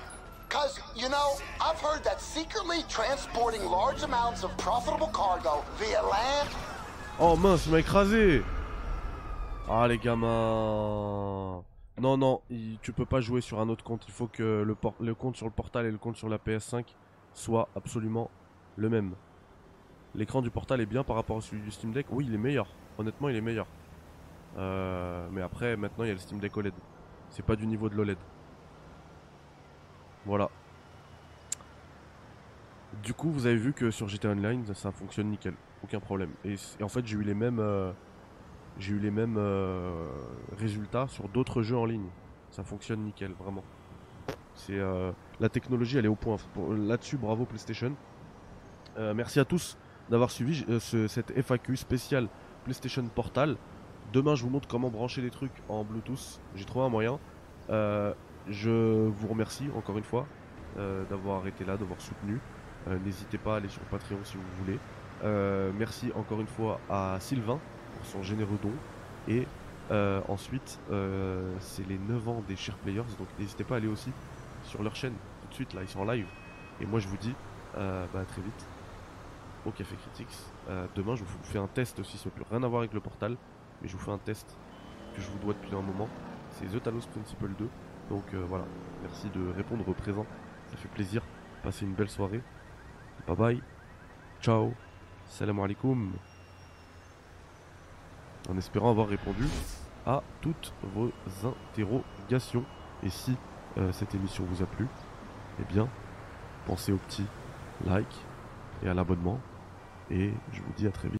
Cause, you know, I've heard that secretly transporting large amounts of profitable cargo via land... Oh mince, il m'a écrasé Ah les gamins Non, non, tu peux pas jouer sur un autre compte. Il faut que le, le compte sur le portal et le compte sur la PS5 soient absolument le même. L'écran du portal est bien par rapport à celui du Steam Deck. Oui, il est meilleur. Honnêtement, il est meilleur. Euh, mais après, maintenant, il y a le Steam Deck OLED. C'est pas du niveau de l'OLED. Voilà. Du coup, vous avez vu que sur GTA Online, ça, fonctionne nickel. Aucun problème. Et, en fait, j'ai eu les mêmes, euh, j'ai eu les mêmes euh, résultats sur d'autres jeux en ligne. Ça fonctionne nickel, vraiment. C'est la technologie, elle est au point. Là-dessus, bravo PlayStation. merci à tous d'avoir suivi cette FAQ spéciale PlayStation Portal. Demain, je vous montre comment brancher les trucs en Bluetooth. J'ai trouvé un moyen. Euh, je vous remercie encore une fois euh, d'avoir été là, d'avoir soutenu. N'hésitez pas à aller sur Patreon si vous voulez. merci encore une fois à Sylvain pour son généreux don. Et ensuite, c'est les 9 ans des Share Players. Donc n'hésitez pas à aller aussi sur leur chaîne tout de suite. Là, ils sont en live. Et moi, je vous dis bah, à très vite au Café Critics. Euh, demain, je vous fais un test aussi, ça n'a plus rien à voir avec le portal, mais je vous fais un test que je vous dois depuis un moment. C'est The Talos Principle 2. Donc euh, voilà, merci de répondre au présent, ça fait plaisir. Passez une belle soirée. Bye bye. Ciao. Salam alaikum. En espérant avoir répondu à toutes vos interrogations. Et si euh, cette émission vous a plu, eh bien, pensez au petit like et à l'abonnement. Et je vous dis à très vite.